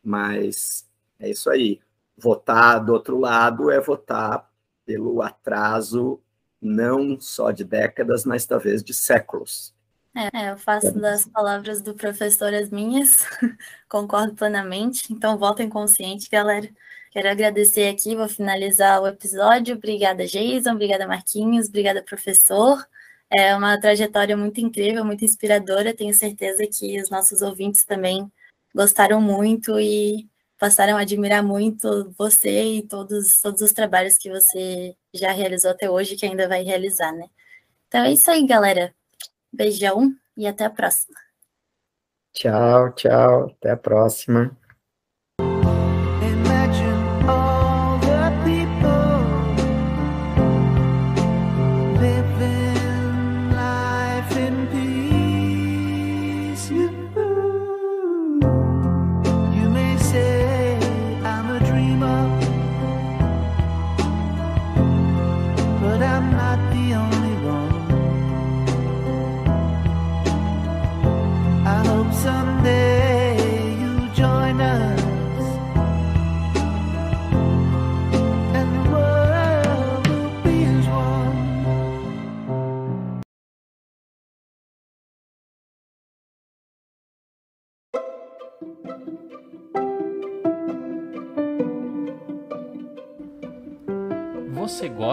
Mas é isso aí. Votar do outro lado é votar pelo atraso não só de décadas, mas talvez de séculos. É, eu faço das palavras do professor as minhas, [LAUGHS] concordo plenamente. Então, votem consciente, galera. Quero agradecer aqui, vou finalizar o episódio. Obrigada, Jason, obrigada, Marquinhos, obrigada, professor. É uma trajetória muito incrível, muito inspiradora. Tenho certeza que os nossos ouvintes também gostaram muito e passaram a admirar muito você e todos, todos os trabalhos que você já realizou até hoje que ainda vai realizar, né? Então é isso aí, galera. Beijão e até a próxima. Tchau, tchau. Até a próxima.